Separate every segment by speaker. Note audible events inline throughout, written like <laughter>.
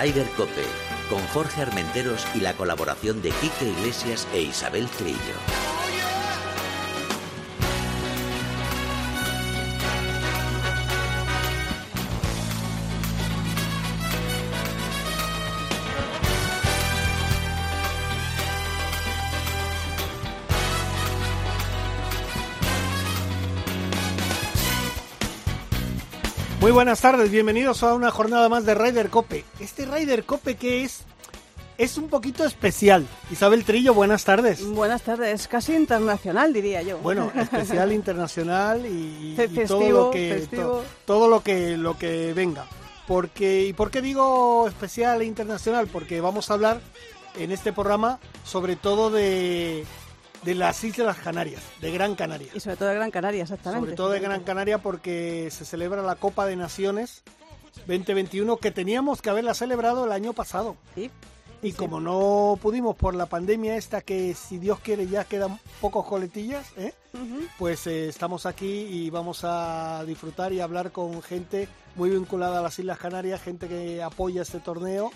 Speaker 1: Rider Cope, con Jorge Armenteros y la colaboración de Quique Iglesias e Isabel Trillo.
Speaker 2: Muy buenas tardes, bienvenidos a una jornada más de Ryder Cope. Este Ryder Cope que es es un poquito especial. Isabel Trillo, buenas tardes.
Speaker 3: Buenas tardes, casi internacional diría yo.
Speaker 2: Bueno, <laughs> especial internacional y, y todo lo que to, todo lo que lo que venga. Porque y por qué digo especial e internacional? Porque vamos a hablar en este programa sobre todo de de las Islas Canarias, de Gran Canaria.
Speaker 3: Y sobre todo de Gran Canaria, exactamente.
Speaker 2: Sobre todo de Gran Canaria porque se celebra la Copa de Naciones 2021 que teníamos que haberla celebrado el año pasado.
Speaker 3: Sí.
Speaker 2: Y como no pudimos por la pandemia esta que si Dios quiere ya quedan pocos coletillas, ¿eh? uh -huh. pues eh, estamos aquí y vamos a disfrutar y hablar con gente muy vinculada a las Islas Canarias, gente que apoya este torneo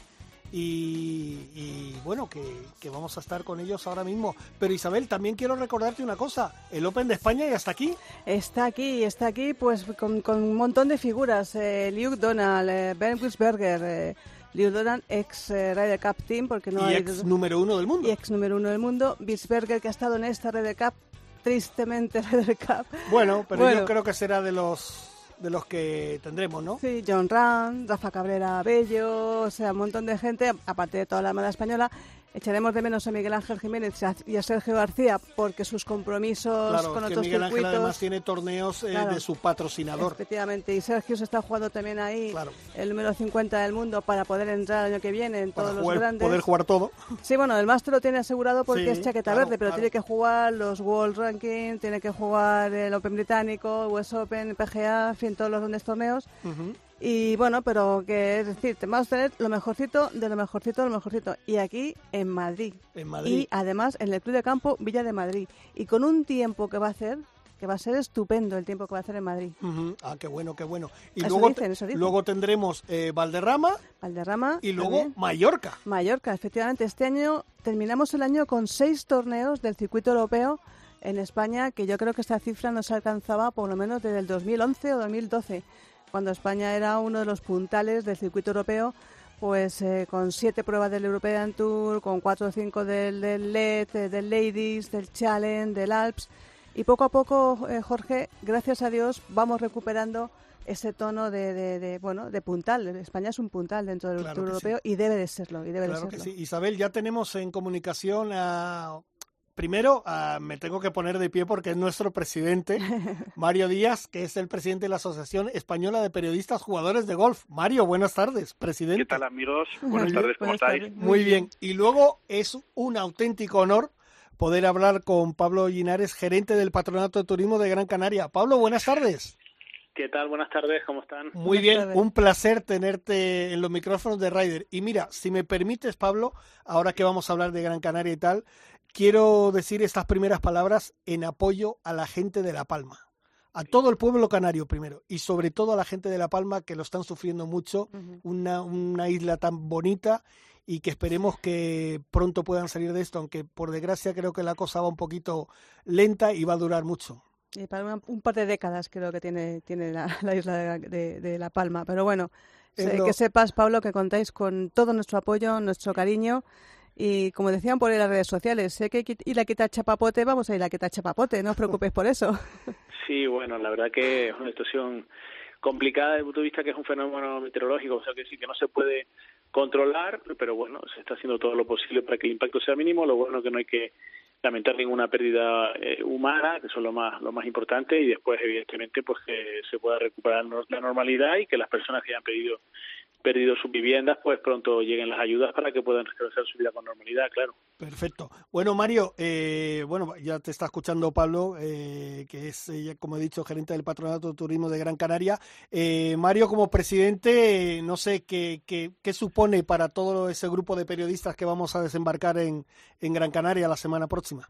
Speaker 2: y, y, bueno, que, que, vamos a estar con ellos ahora mismo. Pero Isabel, también quiero recordarte una cosa, el Open de España ya está aquí.
Speaker 3: Está aquí, está aquí, pues con, con un montón de figuras, eh, Luke Donald, eh, Ben Wisberger, eh, Luke Donald, ex eh, Ryder Cup Team, porque no
Speaker 2: y
Speaker 3: hay...
Speaker 2: ex número uno del mundo.
Speaker 3: Y ex número uno del mundo, Wisberger, que ha estado en esta Ryder Cup, tristemente <laughs> Ryder Cup.
Speaker 2: Bueno, pero bueno. yo creo que será de los de los que tendremos, ¿no?
Speaker 3: Sí, John Rand, Rafa Cabrera Bello, o sea, un montón de gente, aparte de toda la Armada Española. Echaremos de menos a Miguel Ángel Jiménez y a Sergio García porque sus compromisos
Speaker 2: claro,
Speaker 3: con
Speaker 2: que
Speaker 3: otros
Speaker 2: Miguel
Speaker 3: circuitos...
Speaker 2: Ángel además tiene torneos eh,
Speaker 3: claro,
Speaker 2: de su patrocinador.
Speaker 3: Efectivamente, y Sergio se está jugando también ahí
Speaker 2: claro.
Speaker 3: el número 50 del mundo para poder entrar el año que viene en
Speaker 2: para
Speaker 3: todos
Speaker 2: jugar,
Speaker 3: los grandes.
Speaker 2: poder jugar todo.
Speaker 3: Sí, bueno, el máster lo tiene asegurado porque
Speaker 2: sí,
Speaker 3: es chaqueta verde, pero tiene que jugar los World Ranking, tiene que jugar el Open Británico, US Open, PGA, en fin, todos los grandes torneos.
Speaker 2: Uh -huh.
Speaker 3: Y bueno, pero que es decir, te vamos a tener lo mejorcito de lo mejorcito de lo mejorcito. Y aquí en Madrid.
Speaker 2: En Madrid.
Speaker 3: Y además en el Club de Campo Villa de Madrid. Y con un tiempo que va a hacer, que va a ser estupendo el tiempo que va a hacer en Madrid.
Speaker 2: Uh -huh. Ah, qué bueno, qué bueno. Y
Speaker 3: eso
Speaker 2: luego,
Speaker 3: dicen, eso dicen.
Speaker 2: luego tendremos eh, Valderrama.
Speaker 3: Valderrama.
Speaker 2: Y luego
Speaker 3: también.
Speaker 2: Mallorca.
Speaker 3: Mallorca, efectivamente. Este año terminamos el año con seis torneos del circuito europeo en España, que yo creo que esta cifra no se alcanzaba por lo menos desde el 2011 o 2012 cuando España era uno de los puntales del circuito europeo, pues eh, con siete pruebas del European Tour, con cuatro o cinco del, del LED, eh, del Ladies, del Challenge, del Alps. Y poco a poco, eh, Jorge, gracias a Dios, vamos recuperando ese tono de, de, de, bueno de puntal. España es un puntal dentro del
Speaker 2: claro
Speaker 3: Tour Europeo
Speaker 2: sí.
Speaker 3: y debe de serlo. Y debe
Speaker 2: claro
Speaker 3: de serlo.
Speaker 2: que sí. Isabel, ya tenemos en comunicación a Primero, uh, me tengo que poner de pie porque es nuestro presidente, <laughs> Mario Díaz, que es el presidente de la Asociación Española de Periodistas Jugadores de Golf. Mario, buenas tardes, presidente.
Speaker 4: ¿Qué tal, amigos? Buenas tardes, ¿cómo
Speaker 3: buenas
Speaker 4: estáis?
Speaker 3: Tardes.
Speaker 2: Muy bien. Y luego es un auténtico honor poder hablar con Pablo Linares, gerente del Patronato de Turismo de Gran Canaria. Pablo, buenas tardes.
Speaker 4: ¿Qué tal? Buenas tardes, ¿cómo están?
Speaker 2: Muy bien, un placer tenerte en los micrófonos de Ryder. Y mira, si me permites, Pablo, ahora que vamos a hablar de Gran Canaria y tal, quiero decir estas primeras palabras en apoyo a la gente de La Palma. A todo el pueblo canario primero y sobre todo a la gente de La Palma que lo están sufriendo mucho, uh -huh. una, una isla tan bonita y que esperemos que pronto puedan salir de esto, aunque por desgracia creo que la cosa va un poquito lenta y va a durar mucho.
Speaker 3: Y para un par de décadas creo que tiene, tiene la, <laughs> la isla de, de, de, La Palma. Pero bueno, lo... que sepas, Pablo, que contáis con todo nuestro apoyo, nuestro cariño. Y como decían por las redes sociales, sé que ir a quitar chapapote, vamos a ir a quitar chapapote, no os preocupéis por eso. <laughs>
Speaker 4: Sí, bueno, la verdad que es una situación complicada desde el punto de vista que es un fenómeno meteorológico, o sea que sí que no se puede controlar, pero bueno, se está haciendo todo lo posible para que el impacto sea mínimo, lo bueno que no hay que lamentar ninguna pérdida eh, humana, que eso es lo más lo más importante, y después evidentemente pues que se pueda recuperar la normalidad y que las personas que hayan pedido perdido sus viviendas, pues pronto lleguen las ayudas para que puedan restablecer su vida con normalidad, claro.
Speaker 2: Perfecto. Bueno, Mario, eh, bueno, ya te está escuchando Pablo, eh, que es, eh, como he dicho, gerente del Patronato de Turismo de Gran Canaria. Eh, Mario, como presidente, no sé qué, qué, qué, supone para todo ese grupo de periodistas que vamos a desembarcar en, en Gran Canaria la semana próxima.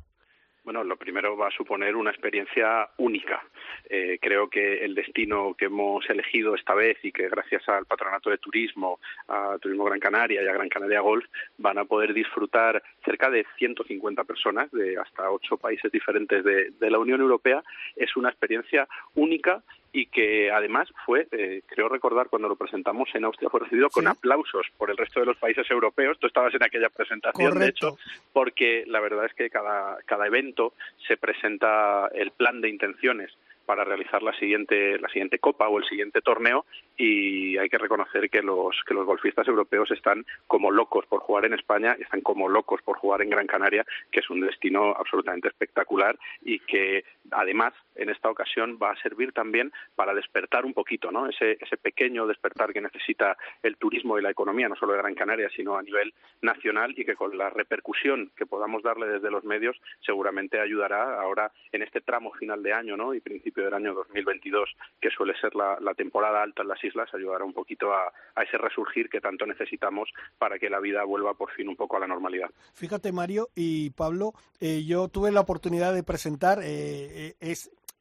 Speaker 5: Bueno, lo primero va a suponer una experiencia única. Eh, creo que el destino que hemos elegido esta vez y que gracias al Patronato de Turismo, a Turismo Gran Canaria y a Gran Canaria Golf van a poder disfrutar cerca de 150 personas de hasta ocho países diferentes de, de la Unión Europea es una experiencia única y que además fue, eh, creo recordar, cuando lo presentamos en Austria, fue recibido con aplausos por el resto de los países europeos. Tú estabas en aquella presentación, de hecho, porque la verdad es que cada, cada evento se presenta el plan de intenciones para realizar la siguiente la siguiente copa o el siguiente torneo y hay que reconocer que los que los golfistas europeos están como locos por jugar en España, están como locos por jugar en Gran Canaria, que es un destino absolutamente espectacular y que además en esta ocasión va a servir también para despertar un poquito, ¿no? Ese ese pequeño despertar que necesita el turismo y la economía no solo de Gran Canaria, sino a nivel nacional y que con la repercusión que podamos darle desde los medios seguramente ayudará ahora en este tramo final de año, ¿no? y principio del año 2022, que suele ser la, temporada alta en las islas, ayudará un poquito a, ese resurgir que tanto necesitamos para que la vida vuelva por fin un poco a la normalidad.
Speaker 2: Fíjate, Mario y Pablo, eh, yo tuve la oportunidad de presentar, eh,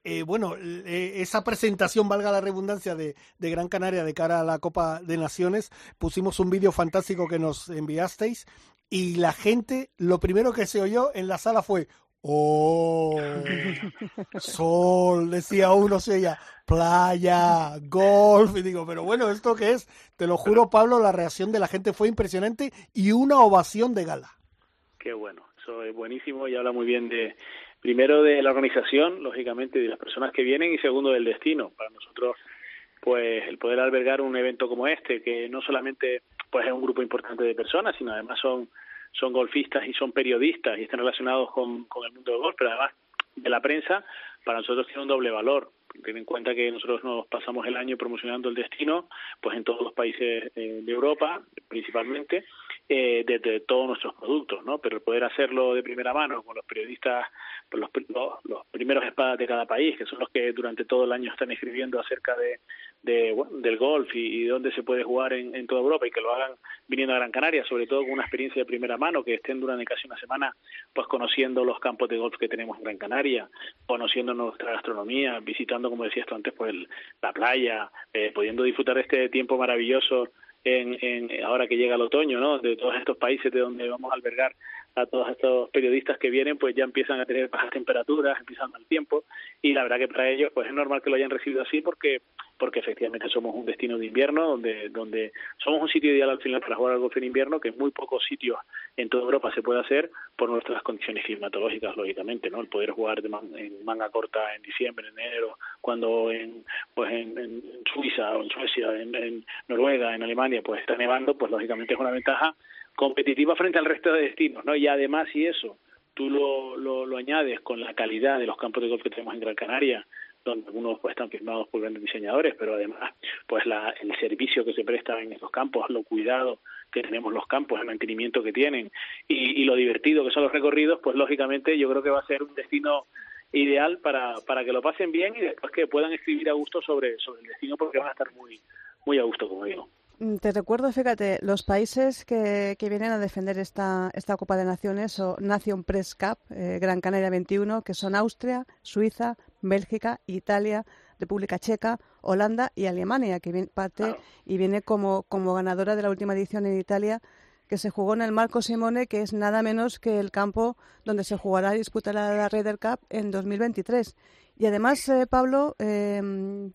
Speaker 2: eh, bueno, esa presentación, valga la redundancia, de, Gran Canaria de cara a la Copa de Naciones, pusimos un vídeo fantástico que nos enviasteis y la gente, lo primero que se oyó en la sala fue, Oh, sol, decía uno, se ella, playa, golf, y digo, pero bueno, ¿esto qué es? Te lo juro, Pablo, la reacción de la gente fue impresionante y una ovación de gala.
Speaker 4: Qué bueno, eso es buenísimo y habla muy bien de, primero de la organización, lógicamente, de las personas que vienen y segundo del destino. Para nosotros, pues el poder albergar un evento como este, que no solamente pues es un grupo importante de personas, sino además son son golfistas y son periodistas y están relacionados con, con el mundo del golf, pero además de la prensa, para nosotros tiene un doble valor. Ten en cuenta que nosotros nos pasamos el año promocionando el destino, pues en todos los países eh, de Europa, principalmente, eh, desde todos nuestros productos, ¿no? Pero poder hacerlo de primera mano con los periodistas, pues los, los, primeros espadas de cada país, que son los que durante todo el año están escribiendo acerca de, de del golf y, de dónde se puede jugar en, toda Europa y que lo hagan viniendo a Gran Canaria, sobre todo con una experiencia de primera mano, que estén durante casi una semana pues conociendo los campos de golf que tenemos en Gran Canaria, conociendo nuestra gastronomía, visitando, como decías tú antes, pues la playa, eh, pudiendo disfrutar este tiempo maravilloso en, en, ahora que llega el otoño, ¿no? De todos estos países de donde vamos a albergar a todos estos periodistas que vienen, pues ya empiezan a tener bajas temperaturas, empiezan al tiempo, y la verdad que para ellos, pues es normal que lo hayan recibido así porque porque efectivamente somos un destino de invierno, donde, donde somos un sitio ideal al final para jugar al golf en invierno, que en muy pocos sitios en toda Europa se puede hacer por nuestras condiciones climatológicas, lógicamente, ¿no? El poder jugar de en manga corta en diciembre, en enero, cuando en, pues en, Suiza o en Suecia, en, en Noruega, en Alemania, pues está nevando, pues lógicamente es una ventaja competitiva frente al resto de destinos, ¿no? Y además, si eso tú lo, lo, lo, añades con la calidad de los campos de golf que tenemos en Gran Canaria, donde algunos pues, están firmados por grandes diseñadores, pero además pues la, el servicio que se presta en estos campos, lo cuidado que tenemos los campos, el mantenimiento que tienen y, y lo divertido que son los recorridos, pues lógicamente yo creo que va a ser un destino ideal para, para que lo pasen bien y después que puedan escribir a gusto sobre, sobre el destino porque van a estar muy, muy a gusto, como digo.
Speaker 3: Mm, te recuerdo, fíjate, los países que, que vienen a defender esta, esta Copa de Naciones o Nation Press Cup, eh, Gran Canaria 21, que son Austria, Suiza, Bélgica, Italia, República Checa, Holanda y Alemania, que viene, parte y viene como, como ganadora de la última edición en Italia que se jugó en el Marco Simone, que es nada menos que el campo donde se jugará y disputará la Ryder Cup en 2023. Y además, eh, Pablo, eh,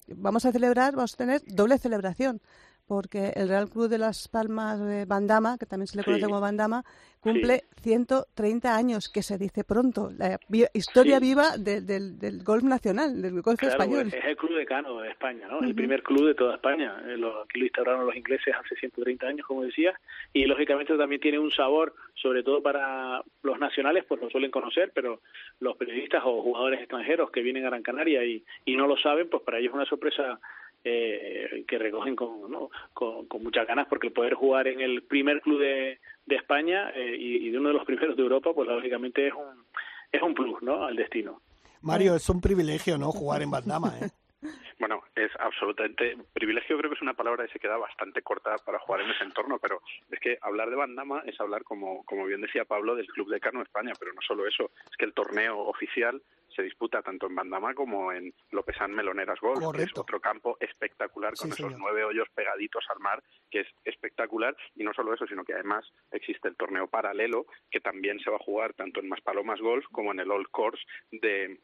Speaker 3: vamos a celebrar, vamos a tener doble celebración porque el Real Club de Las Palmas de Bandama, que también se le conoce como Bandama, cumple 130 años, que se dice pronto, la historia viva del, del golf nacional, del golf español.
Speaker 4: Es el club decano de España, ¿no? El primer club de toda España. Eh, aquí lo instauraron los ingleses hace 130 años, como decía, y lógicamente también tiene un sabor, sobre todo para los nacionales, pues lo suelen conocer, pero los periodistas o jugadores extranjeros que vienen a Gran Canaria y, y no lo saben, pues para ellos es una sorpresa eh, que recogen con, ¿no? con, muchas ganas porque el poder jugar en el primer club de, de España eh, y, de uno de los primeros de Europa, pues lógicamente es un, es un plus ¿no? al destino.
Speaker 2: Mario, es un privilegio, ¿no? Jugar en Bandama, ¿eh? <laughs>
Speaker 5: Bueno, es absolutamente privilegio creo que es una palabra que se queda bastante corta para jugar en ese entorno pero es que hablar de Bandama es hablar como como bien decía Pablo del club de Carno España pero no solo eso es que el torneo oficial se disputa tanto en Bandama como en Lopesán Meloneras Golf, que es otro campo espectacular con esos nueve hoyos pegaditos al mar, que es espectacular. Y no solo eso, sino que además existe el torneo paralelo, que también se va a jugar tanto en Maspalomas Golf como en el Old Course de,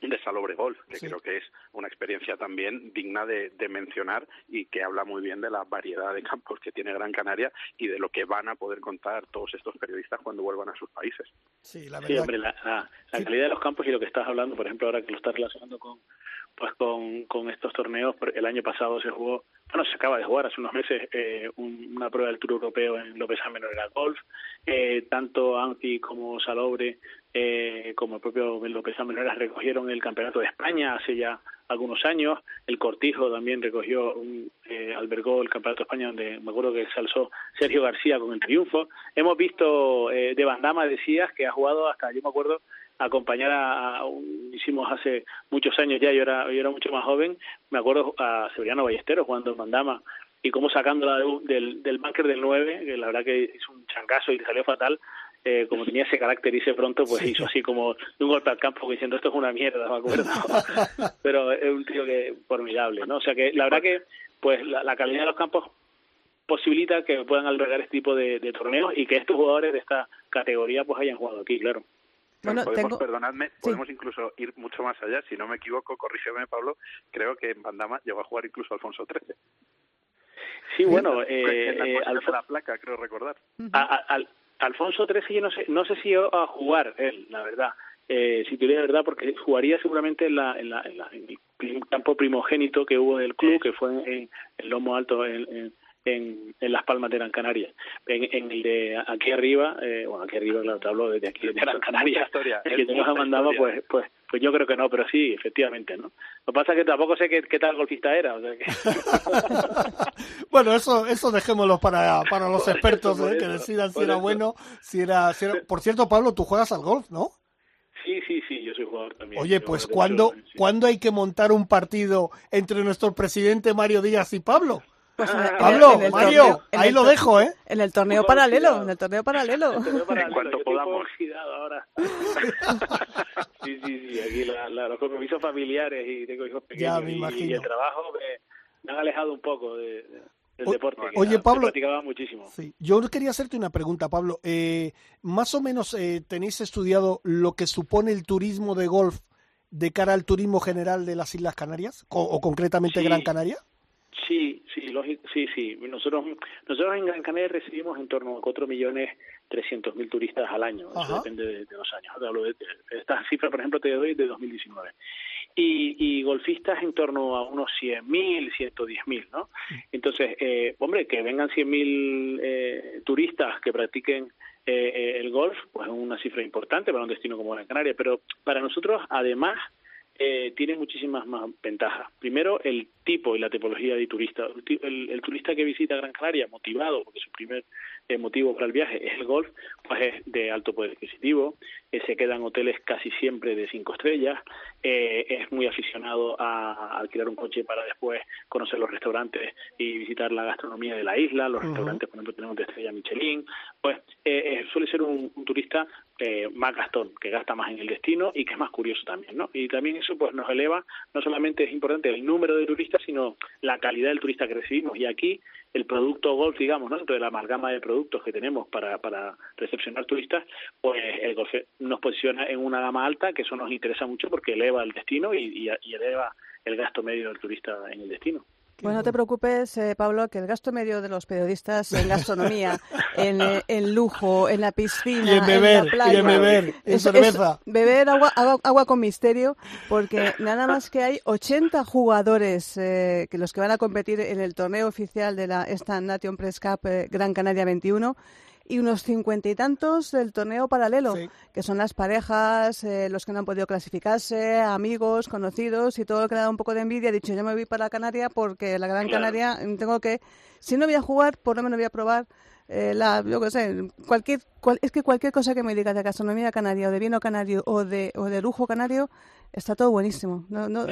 Speaker 5: de Salobre Golf, que creo que es una experiencia también digna de, mencionar y que habla muy bien de la variedad de campos que tiene Gran Canaria y de lo que van a poder contar todos estos periodistas cuando vuelvan a sus países.
Speaker 4: Sí, la verdad. hombre, la, calidad de los campos y lo que estás hablando, por ejemplo, ahora que lo estás relacionando con pues con, con estos torneos, el año pasado se jugó, bueno, se acaba de jugar hace unos meses eh, una prueba del Tour Europeo en López Menor Golf, eh, tanto Anti como Salobre eh, como el propio López Amenorera recogieron el Campeonato de España hace ya algunos años. El Cortijo también recogió, un, eh, albergó el Campeonato de España donde me acuerdo que se alzó Sergio García con el triunfo. Hemos visto eh, de Bandama, decías, que ha jugado hasta, yo me acuerdo, acompañar a, hicimos hace muchos años ya, yo era, yo era mucho más joven, me acuerdo a Severiano Ballesteros jugando en Bandama y cómo sacándola del, del bunker del 9, que la verdad que es un chancazo y salió fatal, eh, como tenía ese carácter y ese pronto, pues hizo así como un golpe al campo diciendo esto es una mierda, me acuerdo. <laughs> Pero es un tío que formidable, ¿no? O sea que la verdad que pues la, calidad de los campos posibilita que puedan albergar este tipo de, torneos y que estos jugadores de esta categoría pues hayan jugado aquí, claro.
Speaker 5: Bueno, podemos, perdonadme, podemos incluso ir mucho más allá. Si no me equivoco, corrígeme, Pablo, creo que en Bandama llegó a jugar incluso Alfonso XIII.
Speaker 4: Sí, bueno, eh, en
Speaker 5: la, eh, la placa, creo recordar.
Speaker 4: Alfonso XIII yo no sé, no sé si iba a jugar él, la verdad. Eh, si tuviera verdad, porque jugaría seguramente en, la, en, la, en, el campo primogénito que hubo del club, que fue en, el Lomo Alto, en, en, en Las Palmas de Gran Canaria. En, en el de aquí arriba, eh, bueno, aquí arriba, claro, te hablo desde aquí, de Gran Canaria, el que te nos ha mandado, pues, pues, pues yo creo que no, pero sí, efectivamente, ¿no? Lo que pasa es que tampoco sé qué, qué tal golfista era, o sea que... <laughs>
Speaker 2: bueno, eso, eso dejémoslo para, para los expertos, ¿eh? que decidan si era bueno, si era, si era... Por cierto, Pablo, tú juegas al golf, ¿no?
Speaker 4: Sí, sí, sí, yo soy jugador también.
Speaker 2: Oye, pues ¿cuándo, ¿cuándo hay que montar un partido entre nuestro presidente Mario Díaz y Pablo? Pues Pablo, Mario, ahí lo dejo, ¿eh?
Speaker 3: En el torneo paralelo, en el torneo <laughs> paralelo.
Speaker 5: En cuanto podamos.
Speaker 4: Ahora. <laughs> sí, sí, sí, aquí los compromisos familiares y tengo hijos pequeños y, el trabajo me, han alejado un poco de, del deporte.
Speaker 2: Oye, Pablo,
Speaker 4: practicaba muchísimo.
Speaker 2: Sí, yo quería hacerte una pregunta, Pablo. Eh, más o menos eh, tenéis estudiado lo que supone el turismo de golf de cara al turismo general de las Islas Canarias o, concretamente Gran Canaria.
Speaker 4: Sí, sí, lógico, sí, sí. Nosotros, nosotros en Gran Canaria recibimos en torno a 4 millones 300 mil turistas al año. Eso depende de, los años. Hablo de, esta cifra, por ejemplo, te doy de 2019. Y, y golfistas en torno a unos 100 mil, 110 mil, ¿no? Entonces, eh, hombre, que vengan 100 mil eh, turistas que practiquen eh, eh, el golf, pues es una cifra importante para un destino como Gran Canaria. Pero para nosotros, además, eh, tiene muchísimas más ventajas. Primero, el tipo y la tipología de turista. El, turista que visita Gran Canaria, motivado, porque su primer eh, motivo para el viaje es el golf, pues es de alto poder adquisitivo, eh, se queda en hoteles casi siempre de cinco estrellas, eh, es muy aficionado a, alquilar un coche para después conocer los restaurantes y visitar la gastronomía de la isla, los restaurantes, por ejemplo, tenemos de estrella Michelin, pues suele ser un, un turista eh, más gastón, que gasta más en el destino y que es más curioso también, ¿no? Y también eso pues nos eleva, no solamente es importante el número de turistas, sino la calidad del turista que recibimos. Y aquí el producto golf, digamos, ¿no? dentro de la amalgama de productos que tenemos para, para recepcionar turistas, pues el golf nos posiciona en una gama alta, que eso nos interesa mucho porque eleva el destino y eleva el gasto medio del turista en el destino.
Speaker 3: Bueno, no te preocupes, eh, Pablo, que el gasto medio de los periodistas en gastronomía, <laughs> en, eh, en, lujo, en la piscina,
Speaker 2: y en, beber,
Speaker 3: la playa,
Speaker 2: y en beber, en cerveza.
Speaker 3: beber agua, agua, con misterio, porque nada más que hay 80 jugadores eh, que los que van a competir en el torneo oficial de la esta Nation Press Cup Gran Canaria 21 y unos cincuenta y tantos del torneo paralelo, que son las parejas, eh, los que no han podido clasificarse, amigos, conocidos y todo lo que da un poco de envidia. He dicho, yo me voy para Canaria porque la Gran Canaria tengo que, si no voy a jugar, por lo menos voy a probar eh, la, yo qué sé, cualquier, es que cualquier cosa que me digas de gastronomía canaria o de vino canario o de, o de lujo canario, está todo buenísimo. No, no,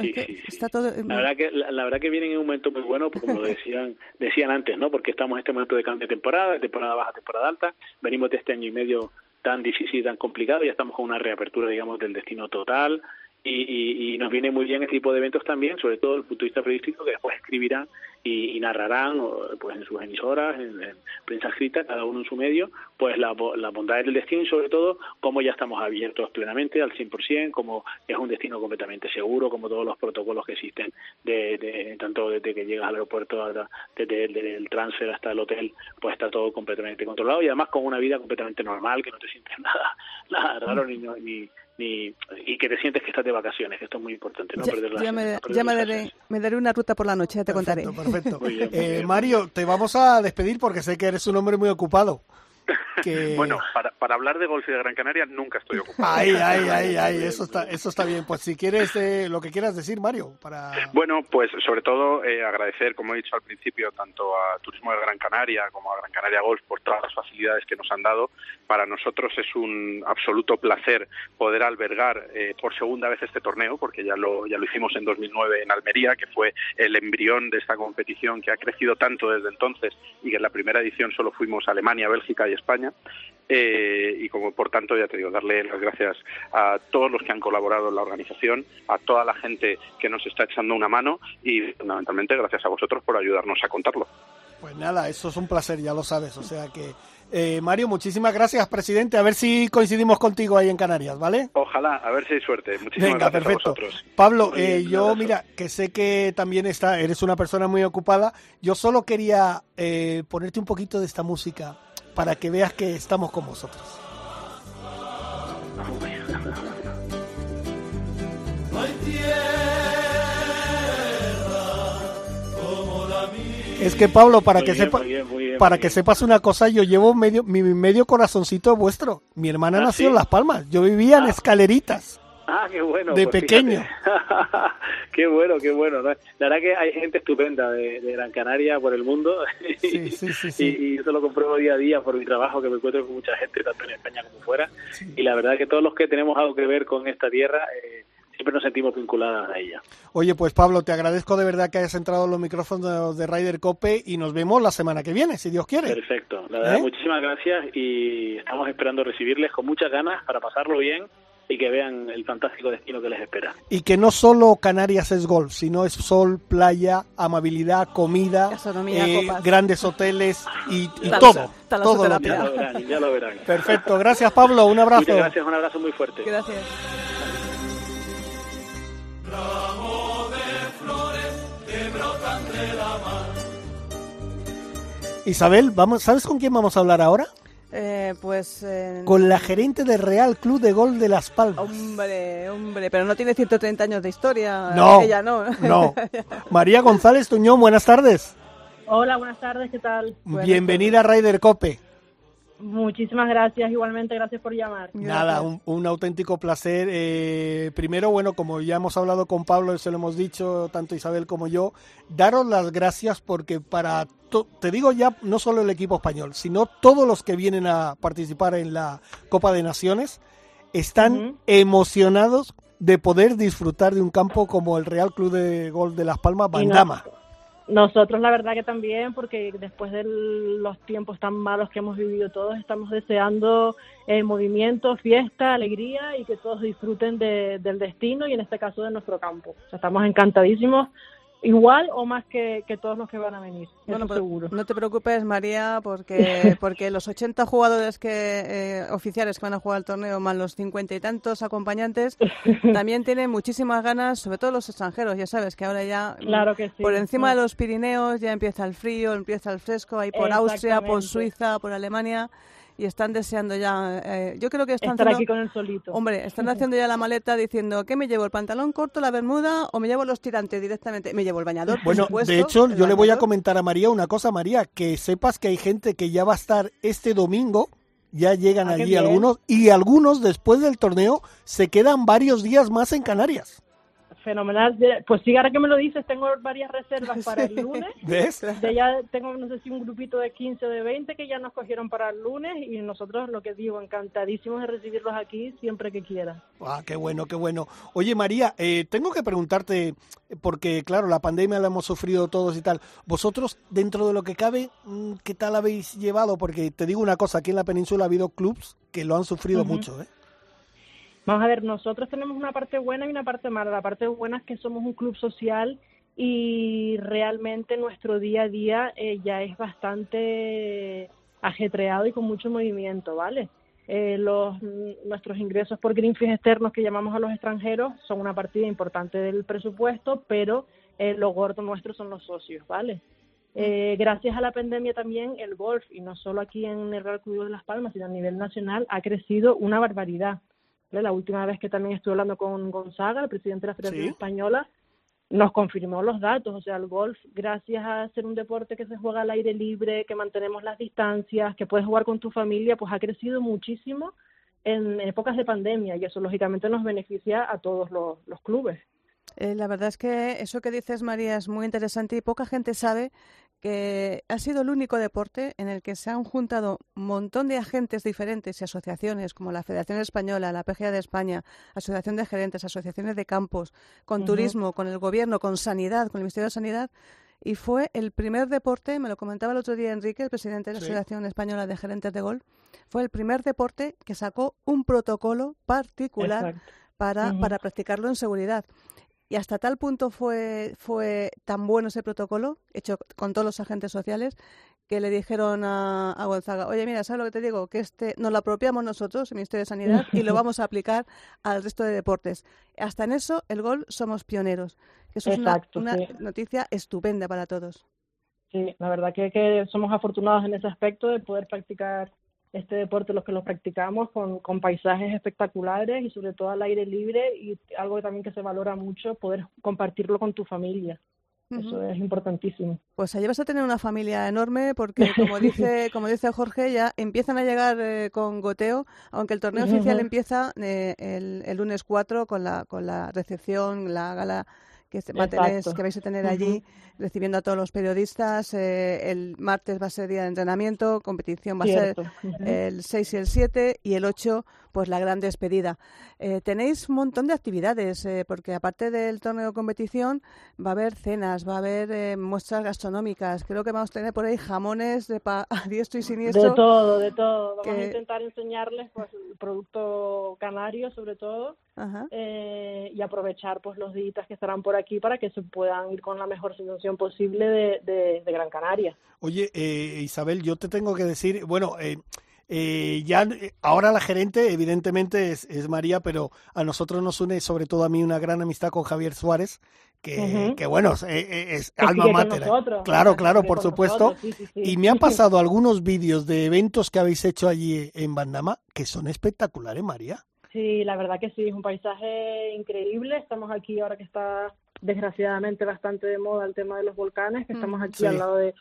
Speaker 3: Está todo...
Speaker 4: La mm. verdad que la, verdad que vienen en un momento muy bueno, como lo decían <laughs> decían antes, ¿no? Porque estamos en este momento de cambio de temporada, temporada baja, temporada alta. Venimos de este año y medio tan difícil y tan complicado, ya estamos con una reapertura, digamos, del destino total. Y, y, nos viene muy bien este tipo de eventos también, sobre todo el punto de vista periodístico, que después escribirán y, narrarán pues en sus emisoras, en, prensa escrita, cada uno en su medio, pues la, la bondad del destino y sobre todo cómo ya estamos abiertos plenamente al 100%, cómo es un destino completamente seguro, como todos los protocolos que existen, de, tanto desde que llegas al aeropuerto, desde, el transfer hasta el hotel, pues está todo completamente controlado y además con una vida completamente normal, que no te sientes <laughs> nada, nada raro ni, ni ni, y que te sientes que estás de vacaciones, esto es muy importante, no perder
Speaker 3: ya, me, ya me, daré, me, daré, una ruta por la noche, ya te contaré.
Speaker 2: Perfecto. <laughs> Eh, Mario, te vamos a despedir porque sé que eres un hombre muy ocupado. <laughs>
Speaker 5: bueno, para, para, hablar de golf y de Gran Canaria nunca estoy ocupado.
Speaker 2: Ay, ay, ay, <laughs> eso está, eso está bien. Pues si quieres eh, lo que quieras decir, Mario. para
Speaker 5: Bueno, pues sobre todo eh, agradecer, como he dicho al principio, tanto a Turismo de Gran Canaria como a Gran Canaria Golf por todas las facilidades que nos han dado. Para nosotros es un absoluto placer poder albergar eh, por segunda vez este torneo, porque ya lo, ya lo hicimos en 2009 en Almería, que fue el embrión de esta competición que ha crecido tanto desde entonces y que en la primera edición solo fuimos Alemania, Bélgica y España. Eh, y como por tanto, ya te digo, darle las gracias a todos los que han colaborado en la organización, a toda la gente que nos está echando una mano y fundamentalmente gracias a vosotros por ayudarnos a contarlo.
Speaker 2: Pues nada, eso es un placer, ya lo sabes. O sea que, eh, Mario, muchísimas gracias, presidente. A ver si coincidimos contigo ahí en Canarias, ¿vale?
Speaker 5: Ojalá, a ver si hay suerte. Muchísimas gracias perfecto. a vosotros.
Speaker 2: Pablo, eh, yo, mira, que sé que también está, eres una persona muy ocupada. Yo solo quería ponerte un poquito de esta música para que veas que estamos con vosotros. Es que Pablo, para que sepa, para que sepas una cosa, yo llevo medio mi medio corazoncito vuestro. Mi hermana ¿Ah, nació en Las Palmas. Yo vivía en ah. escaleritas.
Speaker 4: Ah, qué bueno.
Speaker 2: De pues pequeño. <laughs>
Speaker 4: qué bueno, qué bueno. La verdad que hay gente estupenda de, Gran Canaria por el mundo. <laughs> Sí, sí, sí, y, eso lo compruebo día a día por mi trabajo, que me encuentro con mucha gente, tanto en España como fuera. Y la verdad que todos los que tenemos algo que ver con esta tierra... Eh, siempre nos sentimos vinculadas a ella.
Speaker 2: Oye, pues Pablo, te agradezco de verdad que hayas entrado en los micrófonos de Ryder Cope y nos vemos la semana que viene, si Dios quiere.
Speaker 4: Perfecto, la verdad, ¿Eh? muchísimas gracias y estamos esperando recibirles con muchas ganas para pasarlo bien y que vean el fantástico destino que les espera.
Speaker 2: Y que no solo Canarias es golf, sino es sol, playa, amabilidad, comida, eh, grandes hoteles y, todo. todo
Speaker 4: lo ya, lo verán, ya lo verán.
Speaker 2: Perfecto, gracias Pablo, un abrazo.
Speaker 4: Muchas gracias, un abrazo muy fuerte.
Speaker 3: Gracias.
Speaker 2: Isabel, vamos, ¿sabes con quién vamos a hablar ahora?
Speaker 3: Eh, pues...
Speaker 2: Con la gerente del Real Club de Gol de Las Palmas.
Speaker 3: Hombre, hombre, pero no tiene 130 años de historia.
Speaker 2: No,
Speaker 3: ella no. <laughs>
Speaker 2: no. <laughs> María González Tuñón, buenas tardes.
Speaker 6: Hola, buenas tardes, ¿qué tal?
Speaker 2: Bienvenida a Raider Cope.
Speaker 6: Muchísimas gracias, igualmente gracias por llamar.
Speaker 2: Nada, un, auténtico placer. Eh, primero, bueno, como ya hemos hablado con Pablo, se lo hemos dicho tanto Isabel como yo, daros las gracias porque para, te digo ya, no solo el equipo español, sino todos los que vienen a participar en la Copa de Naciones, están emocionados de poder disfrutar de un campo como el Real Club de Gol de Las Palmas, Bandama.
Speaker 6: Nosotros la verdad que también, porque después de los tiempos tan malos que hemos vivido todos, estamos deseando eh, movimiento, fiesta, alegría y que todos disfruten del destino y en este caso de nuestro campo. estamos encantadísimos igual o más que, todos los que van a venir. Bueno, pues, seguro.
Speaker 3: No te preocupes, María, porque, <laughs> porque los 80 jugadores que eh, oficiales que van a jugar el torneo, más los 50 y tantos acompañantes, <laughs> también tienen muchísimas ganas, sobre todo los extranjeros. Ya sabes que ahora ya
Speaker 6: claro que
Speaker 3: por encima de los Pirineos ya empieza el frío, empieza el fresco, ahí por Austria, por Suiza, por Alemania y están deseando ya. Eh, yo creo que están
Speaker 6: Estar aquí con el solito.
Speaker 3: Hombre, están <laughs> haciendo ya la maleta diciendo ¿qué me llevo? ¿El pantalón corto, la bermuda o me llevo los tirantes directamente? Me llevo el bañador.
Speaker 2: Bueno, de hecho, yo le voy a comentar a María una cosa, María, que sepas que hay gente que ya va a estar este domingo. Ya llegan ah, allí algunos y algunos después del torneo se quedan varios días más en Canarias.
Speaker 6: Fenomenal. Pues sí, ahora que me lo dices, tengo varias reservas <laughs> para el lunes.
Speaker 2: ¿Ves?
Speaker 6: De ya tengo, no sé si un grupito de 15 o de 20 que ya nos cogieron para el lunes y nosotros, lo que digo, encantadísimos de recibirlos aquí siempre que quieran.
Speaker 2: Ah, qué bueno, qué bueno. Oye, María, eh, tengo que preguntarte, porque claro, la pandemia la hemos sufrido todos y tal. Vosotros, dentro de lo que cabe, mm, ¿qué tal habéis llevado? Porque te digo una cosa, aquí en la península ha habido clubs que lo han sufrido mucho, ¿eh?
Speaker 6: Vamos a ver, nosotros tenemos una parte buena y una parte mala. La parte buena es que somos un club social y realmente nuestro día a día eh, ya es bastante ajetreado y con mucho movimiento, ¿vale? Eh, los, nuestros ingresos por green fees externos que llamamos a los extranjeros son una partida importante del presupuesto, pero eh, lo gordo nuestro son los socios, ¿vale? Eh, gracias a la pandemia también el golf, y no solo aquí en el Real Club de Las Palmas, sino a nivel nacional, ha crecido una barbaridad. La última vez que también estuve hablando con Gonzaga, el presidente de la Federación Española, nos confirmó los datos. O sea, el golf, gracias a ser un deporte que se juega al aire libre, que mantenemos las distancias, que puedes jugar con tu familia, pues ha crecido muchísimo en épocas de pandemia y eso lógicamente nos beneficia a todos los, los clubes.
Speaker 3: Eh, la verdad es que eso que dices, María, es muy interesante y poca gente sabe que ha sido el único deporte en el que se han juntado un montón de agentes diferentes y asociaciones como la Federación Española, la PGA de España, Asociación de Gerentes, asociaciones de campos, con turismo, con el gobierno, con sanidad, con el Ministerio de Sanidad. Y fue el primer deporte, me lo comentaba el otro día Enrique, el presidente de la Asociación Española de Gerentes de Golf, fue el primer deporte que sacó un protocolo particular para, para practicarlo en seguridad. Y hasta tal punto fue, fue tan bueno ese protocolo, hecho con todos los agentes sociales, que le dijeron a, a, Gonzaga, oye, mira, ¿sabes lo que te digo? Que este nos lo apropiamos nosotros, el Ministerio de Sanidad, y lo <laughs> vamos a aplicar al resto de deportes. Hasta en eso, el gol, somos pioneros. Eso es una, noticia estupenda para todos.
Speaker 6: Sí, la verdad que, que somos afortunados en ese aspecto de poder practicar este deporte los que lo practicamos con, con, paisajes espectaculares y sobre todo al aire libre y algo también que se valora mucho, poder compartirlo con tu familia. Eso es importantísimo.
Speaker 3: Pues allí vas a tener una familia enorme porque, como <laughs> dice, como dice Jorge, ya empiezan a llegar eh, con goteo, aunque el torneo oficial empieza eh, el, el, lunes 4 con la, con la recepción, la gala que, que vais a tener allí recibiendo a todos los periodistas. Eh, el martes va a ser día de entrenamiento, competición va a ser el 6 y el 7 y el 8 pues la gran despedida. Eh, tenéis un montón de actividades, eh, porque aparte del torneo de competición va a haber cenas, va a haber muestras gastronómicas. Creo que vamos a tener por ahí jamones de pa <laughs> a diestro y siniestro.
Speaker 6: De todo, de todo. Vamos a intentar enseñarles pues, el producto canario, sobre todo, y aprovechar pues los días que estarán por aquí para que se puedan ir con la mejor situación posible de, de, Gran Canaria.
Speaker 2: Oye, eh, Isabel, yo te tengo que decir, bueno, eh, eh, ya ahora la gerente evidentemente es, es, María, pero a nosotros nos une sobre todo a mí una gran amistad con Javier Suárez, que, que bueno, es, alma mater. Claro, claro, por supuesto. Y me han <laughs> pasado algunos vídeos de eventos que habéis hecho allí en Bandama que son espectaculares, María.
Speaker 6: Sí, la verdad que sí, es un paisaje increíble. Estamos aquí ahora que está desgraciadamente bastante de moda el tema de los volcanes, que estamos mm. aquí al lado de,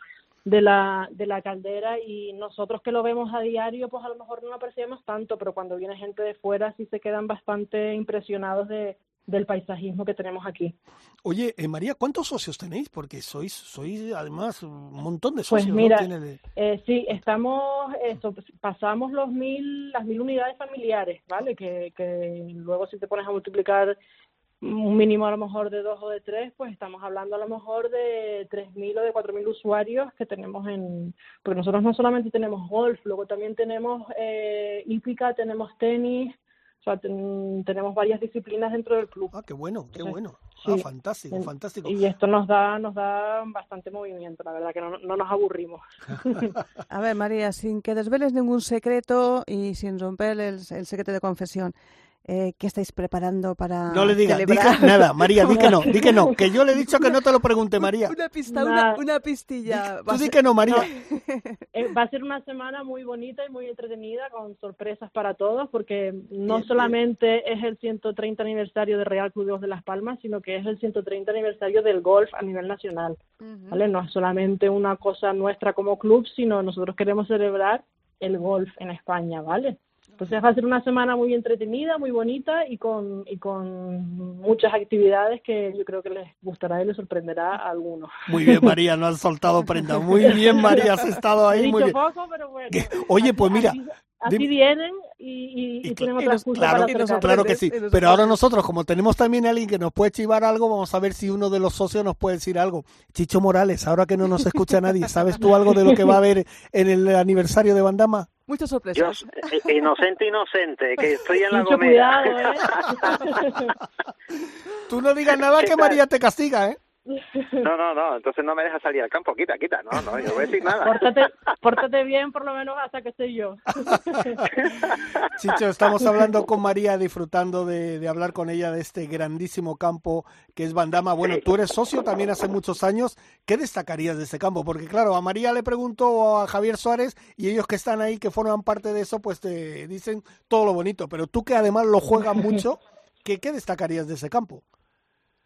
Speaker 6: de, la, de la caldera y nosotros que lo vemos a diario, pues a lo mejor no lo apreciamos tanto, pero cuando viene gente de fuera sí se quedan bastante impresionados de, del paisajismo que tenemos aquí.
Speaker 2: Oye, eh, María, ¿cuántos socios tenéis? Porque sois, sois además un montón de
Speaker 6: pues
Speaker 2: socios.
Speaker 6: Pues mira, eh, sí, estamos, eso, pasamos los mil, las mil unidades familiares, ¿vale? Que, que luego si te pones a multiplicar un mínimo a lo mejor de dos o de tres, pues estamos hablando a lo mejor de tres mil o de cuatro mil usuarios que tenemos en... Porque nosotros no solamente tenemos golf, luego también tenemos eh, hípica, tenemos tenis, o sea, tenemos varias disciplinas dentro del club.
Speaker 2: Ah, qué bueno, qué bueno. Ah, fantástico, fantástico.
Speaker 6: Y esto nos da, nos da bastante movimiento, la verdad que no, no nos aburrimos. <laughs>
Speaker 3: a ver, María, sin que desveles ningún secreto y sin romper el, el secreto de confesión, eh, ¿Qué estáis preparando para
Speaker 2: No le digas, nada, María, di que no, di que no, <laughs> que yo le he dicho que no te lo pregunte, María.
Speaker 3: Una pista, una, una, pistilla.
Speaker 2: Tú di que no, María. <laughs>
Speaker 6: Eh, va a ser una semana muy bonita y muy entretenida, con sorpresas para todos, porque no solamente es el 130 aniversario de Real Club de Las Palmas, sino que es el 130 aniversario del golf a nivel nacional. ¿vale? No es solamente una cosa nuestra como club, sino nosotros queremos celebrar el golf en España, ¿vale? Entonces va a ser una semana muy entretenida, muy bonita y con, y con muchas actividades que yo creo que les gustará y les sorprenderá a algunos.
Speaker 2: Muy bien, María, no has soltado <laughs> prenda. Muy bien, María, has estado ahí.
Speaker 6: He
Speaker 2: muy
Speaker 6: dicho
Speaker 2: bien.
Speaker 6: poco, pero bueno.
Speaker 2: Oye, pues mira,
Speaker 6: Así, así vienen y, y, y
Speaker 3: nos-
Speaker 6: excusa
Speaker 2: Claro,
Speaker 6: para
Speaker 3: y nos
Speaker 6: acercarse.
Speaker 2: claro que sí. Pero ahora nosotros, como tenemos también a alguien que nos puede chivar algo, vamos a ver si uno de los socios nos puede decir algo. Chicho Morales, ahora que no nos escucha nadie, <laughs> ¿sabes tú algo de lo que va a haber en el aniversario de Bandama?
Speaker 3: Muchas sorpresas.
Speaker 7: eh, inocente, inocente, que estoy en la
Speaker 6: Mucho
Speaker 7: gomera.
Speaker 6: cuidado, ¿eh? <laughs>
Speaker 2: Tú no digas nada
Speaker 7: ¿Qué
Speaker 2: que? María te castiga, ¿eh?
Speaker 7: No, no, no, entonces no me deja salir al campo, quita, quita, no, no, yo no voy a decir nada.
Speaker 6: pórtate, pórtate bien, por lo menos hasta que esté yo. <laughs>
Speaker 2: Chicho, estamos hablando con María, disfrutando de, de hablar con ella de este grandísimo campo que es Bandama. Bueno, tú eres socio también hace muchos años. ¿Qué destacarías de ese campo? Porque claro, a María le preguntó a Javier Suárez y ellos que están ahí, que forman parte de eso, pues te dicen todo lo bonito. Pero tú que además lo juegas <laughs> mucho, ¿qué, qué destacarías de ese campo?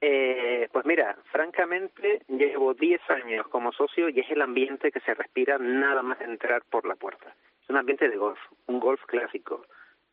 Speaker 7: Eh, pues mira, francamente llevo 10 años como socio y es el ambiente que se respira nada más entrar por la puerta. Es un ambiente de golf, un golf clásico.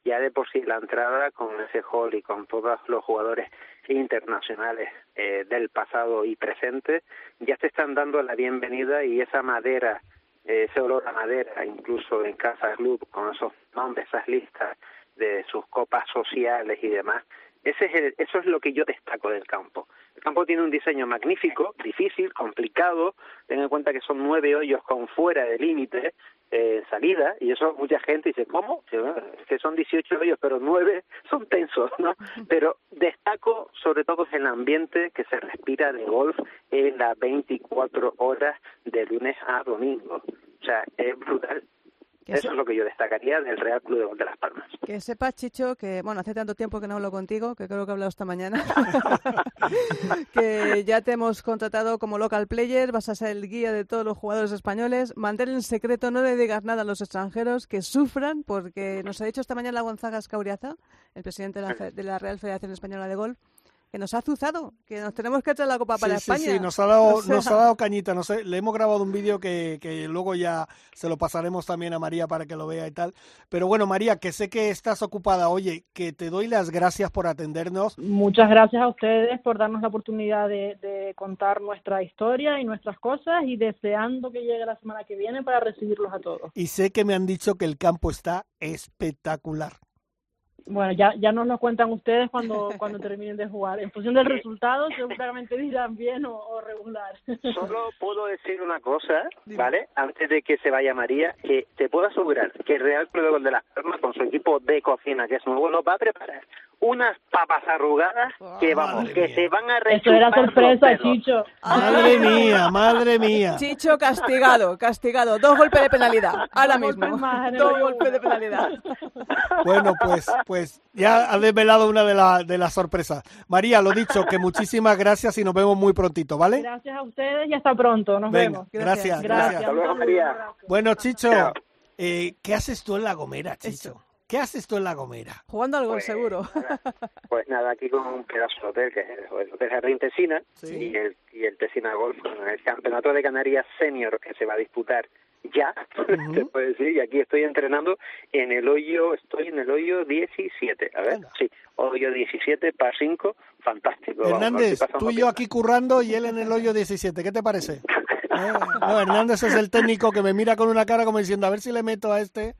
Speaker 7: Ya de por sí la entrada con ese hall y con todos los jugadores internacionales eh, del pasado y presente ya te están dando la bienvenida y esa madera, eh, ese olor a madera, incluso en Casa Club con esos nombres, esas listas de sus copas sociales y demás, ese es el- eso es lo que yo destaco del campo. El campo tiene un diseño magnífico, difícil, complicado. Ten en cuenta que son nueve hoyos con fuera de límite eh, salida, y eso mucha gente dice, ¿cómo? Es que son 18 hoyos, pero nueve <laughs> son tensos, ¿no? Pero destaco sobre todo el ambiente que se respira de golf en las 24 horas de lunes a domingo. O sea, es brutal.
Speaker 3: Que,
Speaker 7: Eso
Speaker 3: se-
Speaker 7: es lo que yo destacaría del Real Club de Golf de Las Palmas.
Speaker 3: que sepas, Chicho, que bueno, hace tanto tiempo que no hablo contigo, que creo que he hablado esta mañana, <laughs> que ya te hemos contratado como local player, vas a ser el guía de todos los jugadores españoles. Mantén en secreto, no le digas nada a los extranjeros que sufran, porque nos ha dicho esta mañana Gonzaga Escauriaza, el presidente de la, Fe- de la Real Federación Española de Golf, que nos ha azuzado, que nos tenemos que traer la copa para
Speaker 2: sí, sí,
Speaker 3: España.
Speaker 2: sí, nos ha dado, <laughs>
Speaker 3: O sea,
Speaker 2: nos ha dado cañita. No sé, le hemos grabado un vídeo que, que luego ya se lo pasaremos también a María para que lo vea y tal. Pero bueno, María, que sé que estás ocupada. Oye, que te doy las gracias por atendernos.
Speaker 6: Muchas gracias a ustedes por darnos la oportunidad de, de contar nuestra historia y nuestras cosas y deseando que llegue la semana que viene para recibirlos a todos.
Speaker 2: Y sé que me han dicho que el campo está espectacular.
Speaker 6: Bueno, ya, ya nos lo cuentan ustedes cuando, cuando terminen de jugar. En función del resultado, seguramente dirán bien o, o regular.
Speaker 7: Solo <laughs> puedo decir una cosa, ¿vale? Antes de que se vaya María, que te puedo asegurar que el Real Club de Las Palmas, con su equipo de cocina, que es nuevo, nos va a preparar unas papas arrugadas que, vamos,
Speaker 2: Madre
Speaker 7: que
Speaker 2: mía.
Speaker 7: se van a
Speaker 6: Eso era sorpresa. Chicho.
Speaker 2: Madre mía, madre mía.
Speaker 3: Chicho castigado, castigado. Dos golpes de penalidad. Ahora mismo. Dos golpes de penalidad.
Speaker 2: Bueno, pues, pues ya ha desvelado una de, la- de las sorpresas. María, lo dicho, que muchísimas gracias y nos vemos muy prontito, ¿vale?
Speaker 6: Gracias a ustedes y hasta pronto. Nos
Speaker 2: Venga,
Speaker 6: vemos.
Speaker 2: gracias,
Speaker 3: Gracias.
Speaker 2: gracias.
Speaker 7: Hasta luego, María.
Speaker 2: Bueno, Chicho, eh, ¿qué haces tú en La Gomera, Chicho?
Speaker 3: Eso.
Speaker 2: ¿Qué haces tú en La Gomera?
Speaker 3: Jugando al gol,
Speaker 7: Pues,
Speaker 3: seguro.
Speaker 7: nada, <laughs> Pues nada, aquí con un pedazo de hotel, que es el, el Hotel Jardín Tesina,
Speaker 2: Sí.
Speaker 7: y, el, y el Tesina Golf, con el Campeonato de Canarias Senior que se va a disputar ya, <laughs> se puede decir, y aquí estoy entrenando en el hoyo, estoy en el hoyo 17, a ver, sí, hoyo 17 para 5, fantástico. vamos,
Speaker 2: Hernández,
Speaker 7: pasando
Speaker 2: tú y yo aquí currando y él en el hoyo 17. ¿Qué te parece? <laughs> Eh, No, Hernández es el técnico que me mira con una cara como diciendo, a ver si le meto a este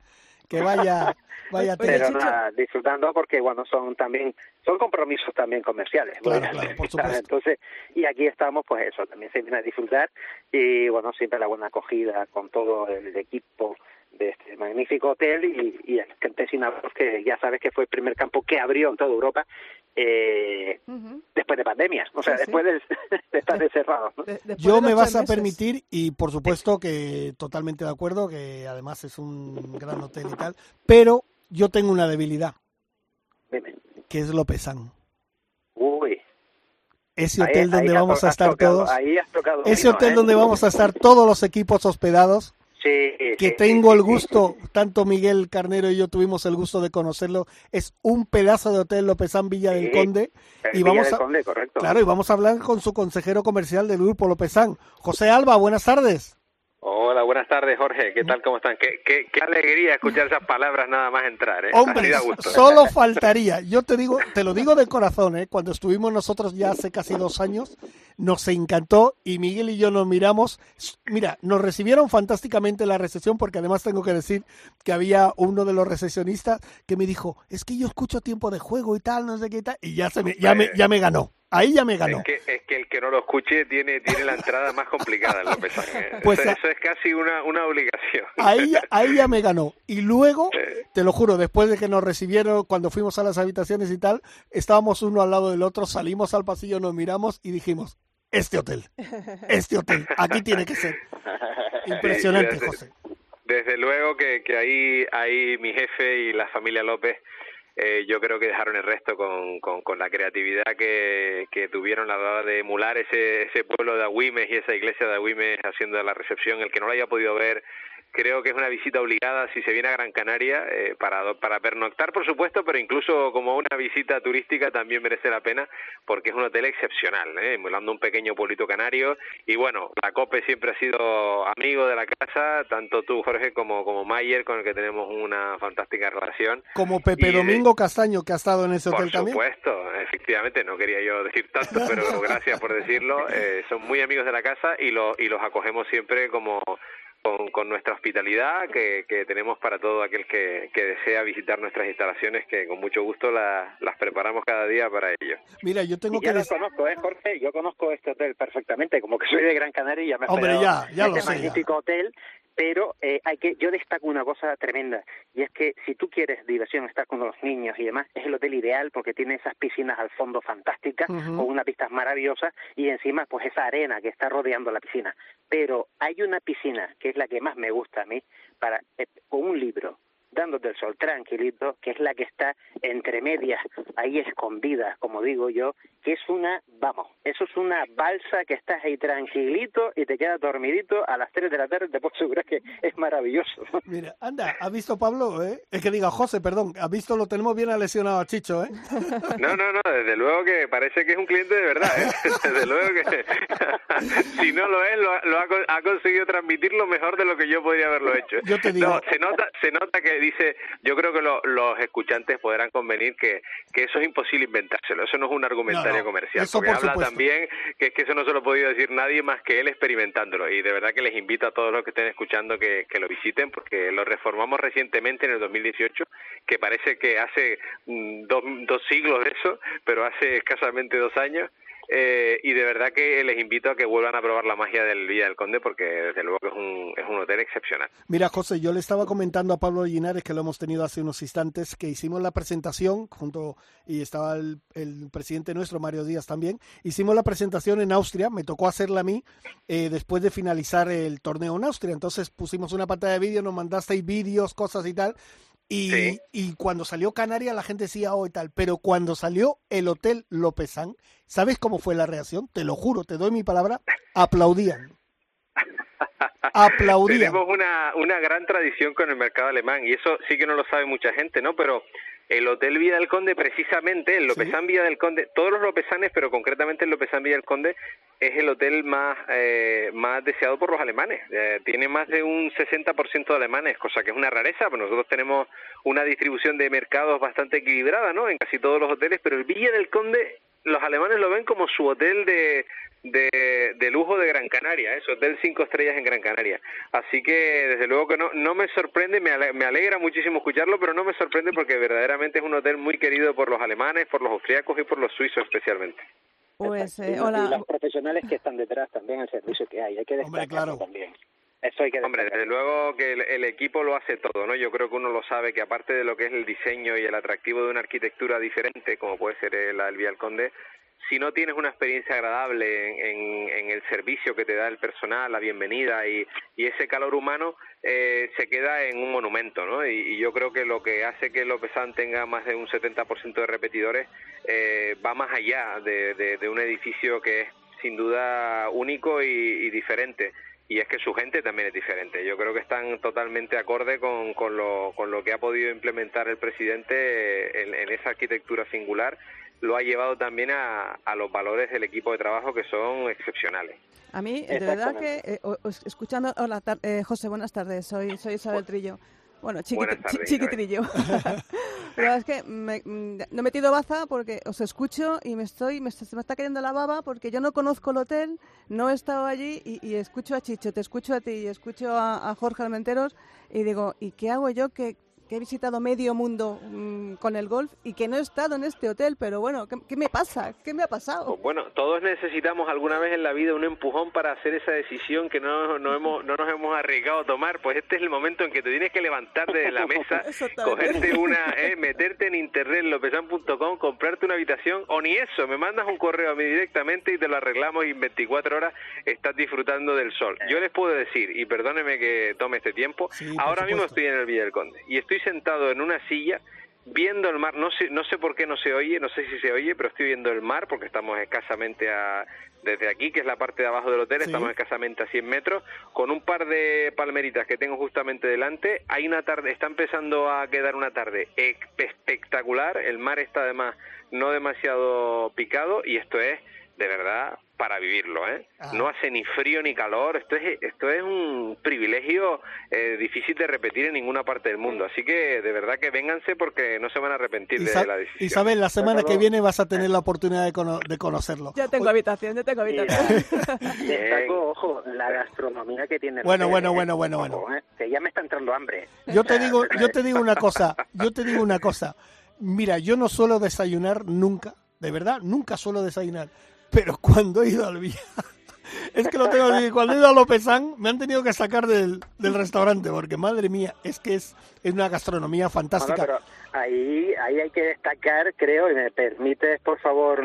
Speaker 2: que vaya, vaya
Speaker 7: Pero nada, disfrutando porque bueno son también son compromisos también comerciales
Speaker 2: Claro, claro, por <laughs> supuesto.
Speaker 7: entonces y aquí estamos pues eso también se viene a disfrutar y bueno siempre la buena acogida con todo el equipo de este magnífico hotel y, y el Golf, que ya sabes que fue el primer campo que abrió en toda Europa eh,
Speaker 3: Ujú.
Speaker 7: después de pandemias o sea
Speaker 3: Sí, sí. <laughs>
Speaker 7: después de, de estar encerrados ¿no?
Speaker 3: De-
Speaker 2: Yo
Speaker 3: de
Speaker 2: me vas
Speaker 3: tres
Speaker 2: a
Speaker 3: meses.
Speaker 2: permitir y por supuesto que totalmente de acuerdo, que además es un gran hotel y tal, pero yo tengo una debilidad,
Speaker 7: Dime.
Speaker 2: que es Lopezán.
Speaker 7: uy
Speaker 2: Ese
Speaker 7: ahí-
Speaker 2: hotel donde
Speaker 7: ahí has
Speaker 2: vamos a estar
Speaker 7: tocado-
Speaker 2: todos,
Speaker 7: ahí has tocado
Speaker 2: ese hotel
Speaker 7: ¿eh?
Speaker 2: donde vamos a estar todos los equipos hospedados,
Speaker 7: Sí,
Speaker 2: que
Speaker 7: sí,
Speaker 2: tengo
Speaker 7: sí,
Speaker 2: el gusto, tanto Miguel Carnero y yo tuvimos el gusto de conocerlo, es un pedazo de hotel Lopezán Villa del Conde y
Speaker 7: Villa
Speaker 2: vamos
Speaker 7: del
Speaker 2: a,
Speaker 7: Conde, correcto.
Speaker 2: claro, y vamos a hablar con su consejero comercial del grupo Lopezán, José Alba, buenas tardes.
Speaker 8: Hola, buenas tardes, Jorge. ¿Qué tal? ¿Cómo están? Qué, qué, qué alegría escuchar esas palabras nada más entrar, ¿eh?
Speaker 2: Hombre,
Speaker 8: gusto.
Speaker 2: solo faltaría. Yo te digo, te lo digo de corazón, ¿eh? Cuando estuvimos nosotros ya hace casi dos años, nos encantó y Miguel y yo nos miramos. Mira, nos recibieron fantásticamente la recepción porque además tengo que decir que había uno de los recepcionistas que me dijo, es que yo escucho tiempo de juego y tal, no sé qué tal, y ya se me, ya me, ya me ganó. Ahí ya me ganó.
Speaker 8: Es que, es que el que no lo escuche tiene, tiene la entrada más complicada en López Ángel. <laughs>
Speaker 2: Pues
Speaker 8: eso,
Speaker 2: a-
Speaker 8: eso es casi una, una obligación.
Speaker 2: Ahí, ya- ahí ya me ganó. Y luego, te lo juro, después de que nos recibieron, cuando fuimos a las habitaciones y tal, estábamos uno al lado del otro, salimos al pasillo, nos miramos y dijimos, este hotel, este hotel, aquí tiene que ser. <laughs> Impresionante,
Speaker 8: desde-
Speaker 2: José.
Speaker 8: Desde luego que, que ahí, ahí mi jefe y la familia López, eh, yo creo que dejaron el resto con, con, con la creatividad que, que tuvieron la hora de emular ese, ese pueblo de Agüimes y esa iglesia de Agüimes haciendo la recepción. El que no lo haya podido ver, creo que es una visita obligada si se viene a Gran Canaria eh, para, para pernoctar, por supuesto, pero incluso como una visita turística también merece la pena porque es un hotel excepcional, ¿eh? emulando un pequeño pueblito canario. Y bueno, la COPE siempre ha sido amigo de la casa, tanto tú, Jorge, como, como Mayer, con el que tenemos una fantástica relación.
Speaker 2: Como Pepe
Speaker 8: Y
Speaker 2: Domingo Castaño, que ha estado en ese
Speaker 8: Por
Speaker 2: hotel también.
Speaker 8: supuesto, efectivamente, no quería yo decir tanto, pero <laughs> gracias por decirlo. Eh, son muy amigos de la casa y, lo, y los acogemos siempre como con, con nuestra hospitalidad que, que tenemos para todo aquel que, que desea visitar nuestras instalaciones, que con mucho gusto la- las preparamos cada día para ello.
Speaker 2: Mira, yo tengo
Speaker 7: Y
Speaker 2: que
Speaker 7: ya lo
Speaker 2: decir...
Speaker 7: conozco, ¿eh, Jorge? Yo conozco este hotel perfectamente, como que soy de Gran Canaria y ya me
Speaker 2: Hombre, ya, ya
Speaker 7: en
Speaker 2: lo
Speaker 7: este
Speaker 2: sé, ya.
Speaker 7: magnífico hotel, pero eh, hay que yo destaco una cosa tremenda, y es que si tú quieres diversión, estar con los niños y demás, es el hotel ideal porque tiene esas piscinas al fondo fantásticas, con unas vistas maravillosas, y encima pues esa arena que está rodeando la piscina. Pero hay una piscina, que es la que más me gusta a mí, para eh, con un libro, dándote el sol tranquilito, que es la que está entre medias, ahí escondida, como digo yo, que es una, vamos, eso es una balsa que estás ahí tranquilito y te quedas dormidito a las 3 de la tarde, te puedo asegurar que es maravilloso.
Speaker 2: Mira, anda, ¿has visto Pablo? Eh? Es que diga, José, perdón, ¿has visto? Lo tenemos bien lesionado a Chicho, ¿eh? <laughs>
Speaker 8: No, no, no, desde luego que parece que es un cliente de verdad, ¿eh? <laughs> Desde luego que <laughs> si no lo es, lo, ha- lo ha, ha conseguido transmitirlo mejor de lo que yo podría haberlo hecho.
Speaker 2: Yo te digo-
Speaker 8: No, se nota, se nota que dice, yo creo que lo- los escuchantes podrán convenir que, que eso es imposible inventárselo, eso no es un argumentario
Speaker 2: No, no,
Speaker 8: comercial,
Speaker 2: eso
Speaker 8: porque
Speaker 2: por
Speaker 8: habla
Speaker 2: supuesto.
Speaker 8: también que es que eso no se lo ha podido decir nadie más que él experimentándolo y de verdad que les invito a todos los que estén escuchando que, que lo visiten porque lo reformamos recientemente en el 2018 que parece que hace mm, dos, dos siglos de eso pero hace escasamente dos años eh, y de verdad que les invito a que vuelvan a probar la magia del Villa del Conde porque desde luego que es un, es un hotel excepcional.
Speaker 2: Mira, José, yo le estaba comentando a Pablo Linares, que lo hemos tenido hace unos instantes, que hicimos la presentación junto, y estaba el, el presidente nuestro, Mario Díaz también, hicimos la presentación en Austria, me tocó hacerla a mí eh, después de finalizar el torneo en Austria, entonces pusimos una pantalla de vídeo, nos mandasteis vídeos, cosas y tal, y,
Speaker 8: Sí.
Speaker 2: y cuando salió Canarias la gente decía, oh y tal, pero cuando salió el Hotel Lopezán, ¿sabes cómo fue la reacción? Te lo juro, te doy mi palabra, aplaudían. <laughs> Aplaudían.
Speaker 8: Tenemos una, una gran tradición con el mercado alemán y eso sí que no lo sabe mucha gente, ¿no? Pero el Hotel Villa del Conde, precisamente, el Lopezán Villa del Conde, todos los Lopezanes, pero concretamente el Lopezán Villa del Conde, es el hotel más, eh, más deseado por los alemanes. Eh, tiene más de un 60% de alemanes, cosa que es una rareza, pues nosotros tenemos una distribución de mercados bastante equilibrada, ¿no? En casi todos los hoteles, pero el Villa del Conde, los alemanes lo ven como su hotel de, de, de lujo de Gran Canaria, ¿eh? su hotel cinco estrellas en Gran Canaria. Así que desde luego que no, no me sorprende, me ale- me alegra muchísimo escucharlo, pero no me sorprende porque verdaderamente es un hotel muy querido por los alemanes, por los austriacos y por los suizos especialmente.
Speaker 3: Pues, eh,
Speaker 7: Y- Y
Speaker 3: hola.
Speaker 7: los profesionales que están detrás también, el servicio que hay, hay que
Speaker 2: Hombre,
Speaker 7: destacarlo
Speaker 2: claro.
Speaker 7: también. Eso hay que
Speaker 8: Hombre, desde luego que el, el equipo lo hace todo, ¿no? Yo creo que uno lo sabe que aparte de lo que es el diseño y el atractivo de una arquitectura diferente, como puede ser la del Vía del Conde, si no tienes una experiencia agradable en, en- en el servicio que te da el personal, la bienvenida y, y ese calor humano, eh, se queda en un monumento, ¿no? Y, y yo creo que lo que hace que Lopezán tenga más de un 70% de repetidores eh, va más allá de, de- de un edificio que es sin duda único y, y diferente. Y es que su gente también es diferente. Yo creo que están totalmente acorde con, con, lo, con lo que ha podido implementar el presidente en, en esa arquitectura singular. lo ha llevado también a, a los valores del equipo de trabajo que son excepcionales.
Speaker 3: A mí, de verdad que, eh, escuchando, hola, eh, José, buenas tardes, soy, soy Isabel Trillo. Bueno, chiquitrillo. <laughs> Pero es que me, mm, no he metido baza porque os escucho y me estoy, me, se me está cayendo la baba porque yo no conozco el hotel, no he estado allí y, escucho a Chicho, te escucho a ti y escucho a, a Jorge Almenteros y digo, ¿y qué hago yo que que he visitado medio mundo mm, con el golf y que no he estado en este hotel, pero bueno, ¿qué, me pasa? ¿Qué me ha pasado?
Speaker 8: Pues bueno, todos necesitamos alguna vez en la vida un empujón para hacer esa decisión que no, no, hemos, no nos hemos arriesgado a tomar, pues este es el momento en que te tienes que levantar de la <laughs> mesa, cogerte una, eh, meterte en internet, lopesan.com, comprarte una habitación o ni eso, me mandas un correo a mí directamente y te lo arreglamos y en 24 horas estás disfrutando del sol. Yo les puedo decir, y perdóneme que tome este tiempo, ahora mismo estoy en el Villa del Conde y estoy sentado en una silla viendo el mar, no sé, no sé por qué no se oye, no sé si se oye, pero estoy viendo el mar porque estamos escasamente a, desde aquí, que es la parte de abajo del hotel, estamos escasamente a 100 metros, con un par de palmeritas que tengo justamente delante, hay una tarde, está empezando a quedar una tarde espectacular, el mar está además no demasiado picado y esto es de verdad para vivirlo, ¿eh? Ah. No hace ni frío ni calor, esto es, esto es un privilegio eh, difícil de repetir en ninguna parte del mundo, así que de verdad que vénganse porque no se van a arrepentir de la decisión.
Speaker 2: Isabel, la semana que viene vas a tener la oportunidad de, de conocerlo.
Speaker 3: Ya tengo habitación, ya tengo habitación. <laughs>
Speaker 7: Destaco, ojo, la gastronomía que tiene.
Speaker 2: Bueno, bueno, ¿eh? bueno, bueno, bueno.
Speaker 7: ¿eh? Que ya me está entrando hambre.
Speaker 2: Yo te digo, <laughs> yo te digo una cosa, yo te digo una cosa. Mira, yo no suelo desayunar nunca, de verdad, nunca suelo desayunar pero cuando he ido al Vía, <laughs> es que lo tengo cuando he ido a Lopezán me han tenido que sacar del, del restaurante, porque madre mía, es que es, es una gastronomía fantástica.
Speaker 7: ahí, ahí hay que destacar, creo, y me permites, por favor,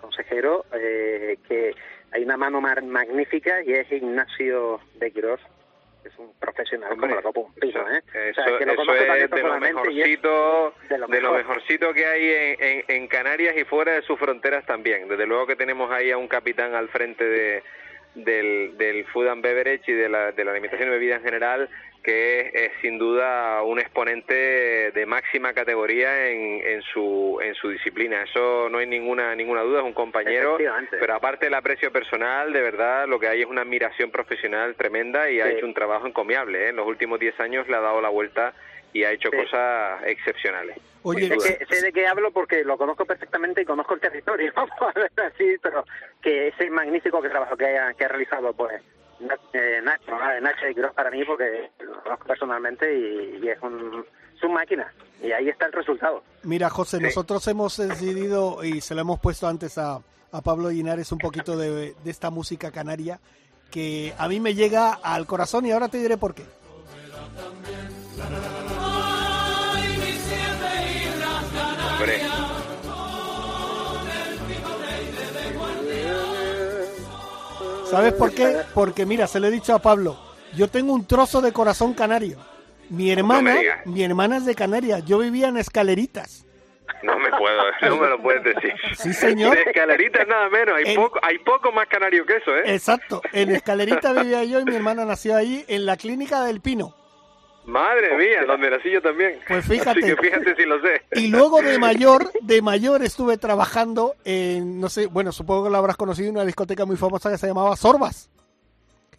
Speaker 7: consejero, eh, que hay una mano magnífica y es Ignacio de Quirós, es un profesional como la copa un piso, ¿eh?
Speaker 8: Eso, es de lo mejorcito, de lo, mejorcito que hay en, en, Canarias y fuera de sus fronteras también. Desde luego que tenemos ahí a un capitán al frente de, del, del Food and Beverage y de la, de la alimentación y bebida en general que es, sin duda un exponente de máxima categoría en, en, su, en su disciplina. Eso no hay ninguna, ninguna duda, es un compañero, pero aparte del aprecio personal, de verdad lo que hay es una admiración profesional tremenda y ha hecho un trabajo encomiable. ¿eh? En los últimos 10 años le ha dado la vuelta y ha hecho cosas excepcionales.
Speaker 7: Oye, sé, de qué hablo porque lo conozco perfectamente y conozco el territorio, <laughs> así, pero que ese magnífico que trabajo que ha, que ha realizado, pues Nacho, Nacho y Gross para mí porque lo conozco personalmente y, es, un, es máquina y ahí está el resultado.
Speaker 2: Mira, José, nosotros hemos decidido y se lo hemos puesto antes a, a Pablo Linares un poquito de, de esta música canaria que a mí me llega al corazón y ahora te diré por qué. ¿Sabes por qué? Porque mira, se lo he dicho a Pablo, yo tengo un trozo de corazón canario. Mi hermana, mi hermana es de Canarias, yo vivía en escaleritas.
Speaker 8: No me puedo, <laughs> no me lo puedes decir.
Speaker 2: Sí, señor.
Speaker 8: En escaleritas nada menos, hay, poco, hay poco más canario que eso, ¿eh?
Speaker 2: Exacto, en escalerita vivía yo y mi hermana nació allí en la clínica del Pino.
Speaker 8: Madre mía, donde nací yo también.
Speaker 2: Pues fíjate.
Speaker 8: Así que fíjate si lo sé.
Speaker 2: Y luego de mayor, de mayor estuve trabajando en, no sé, bueno, supongo que lo habrás conocido, una discoteca muy famosa que se llamaba Sorbas.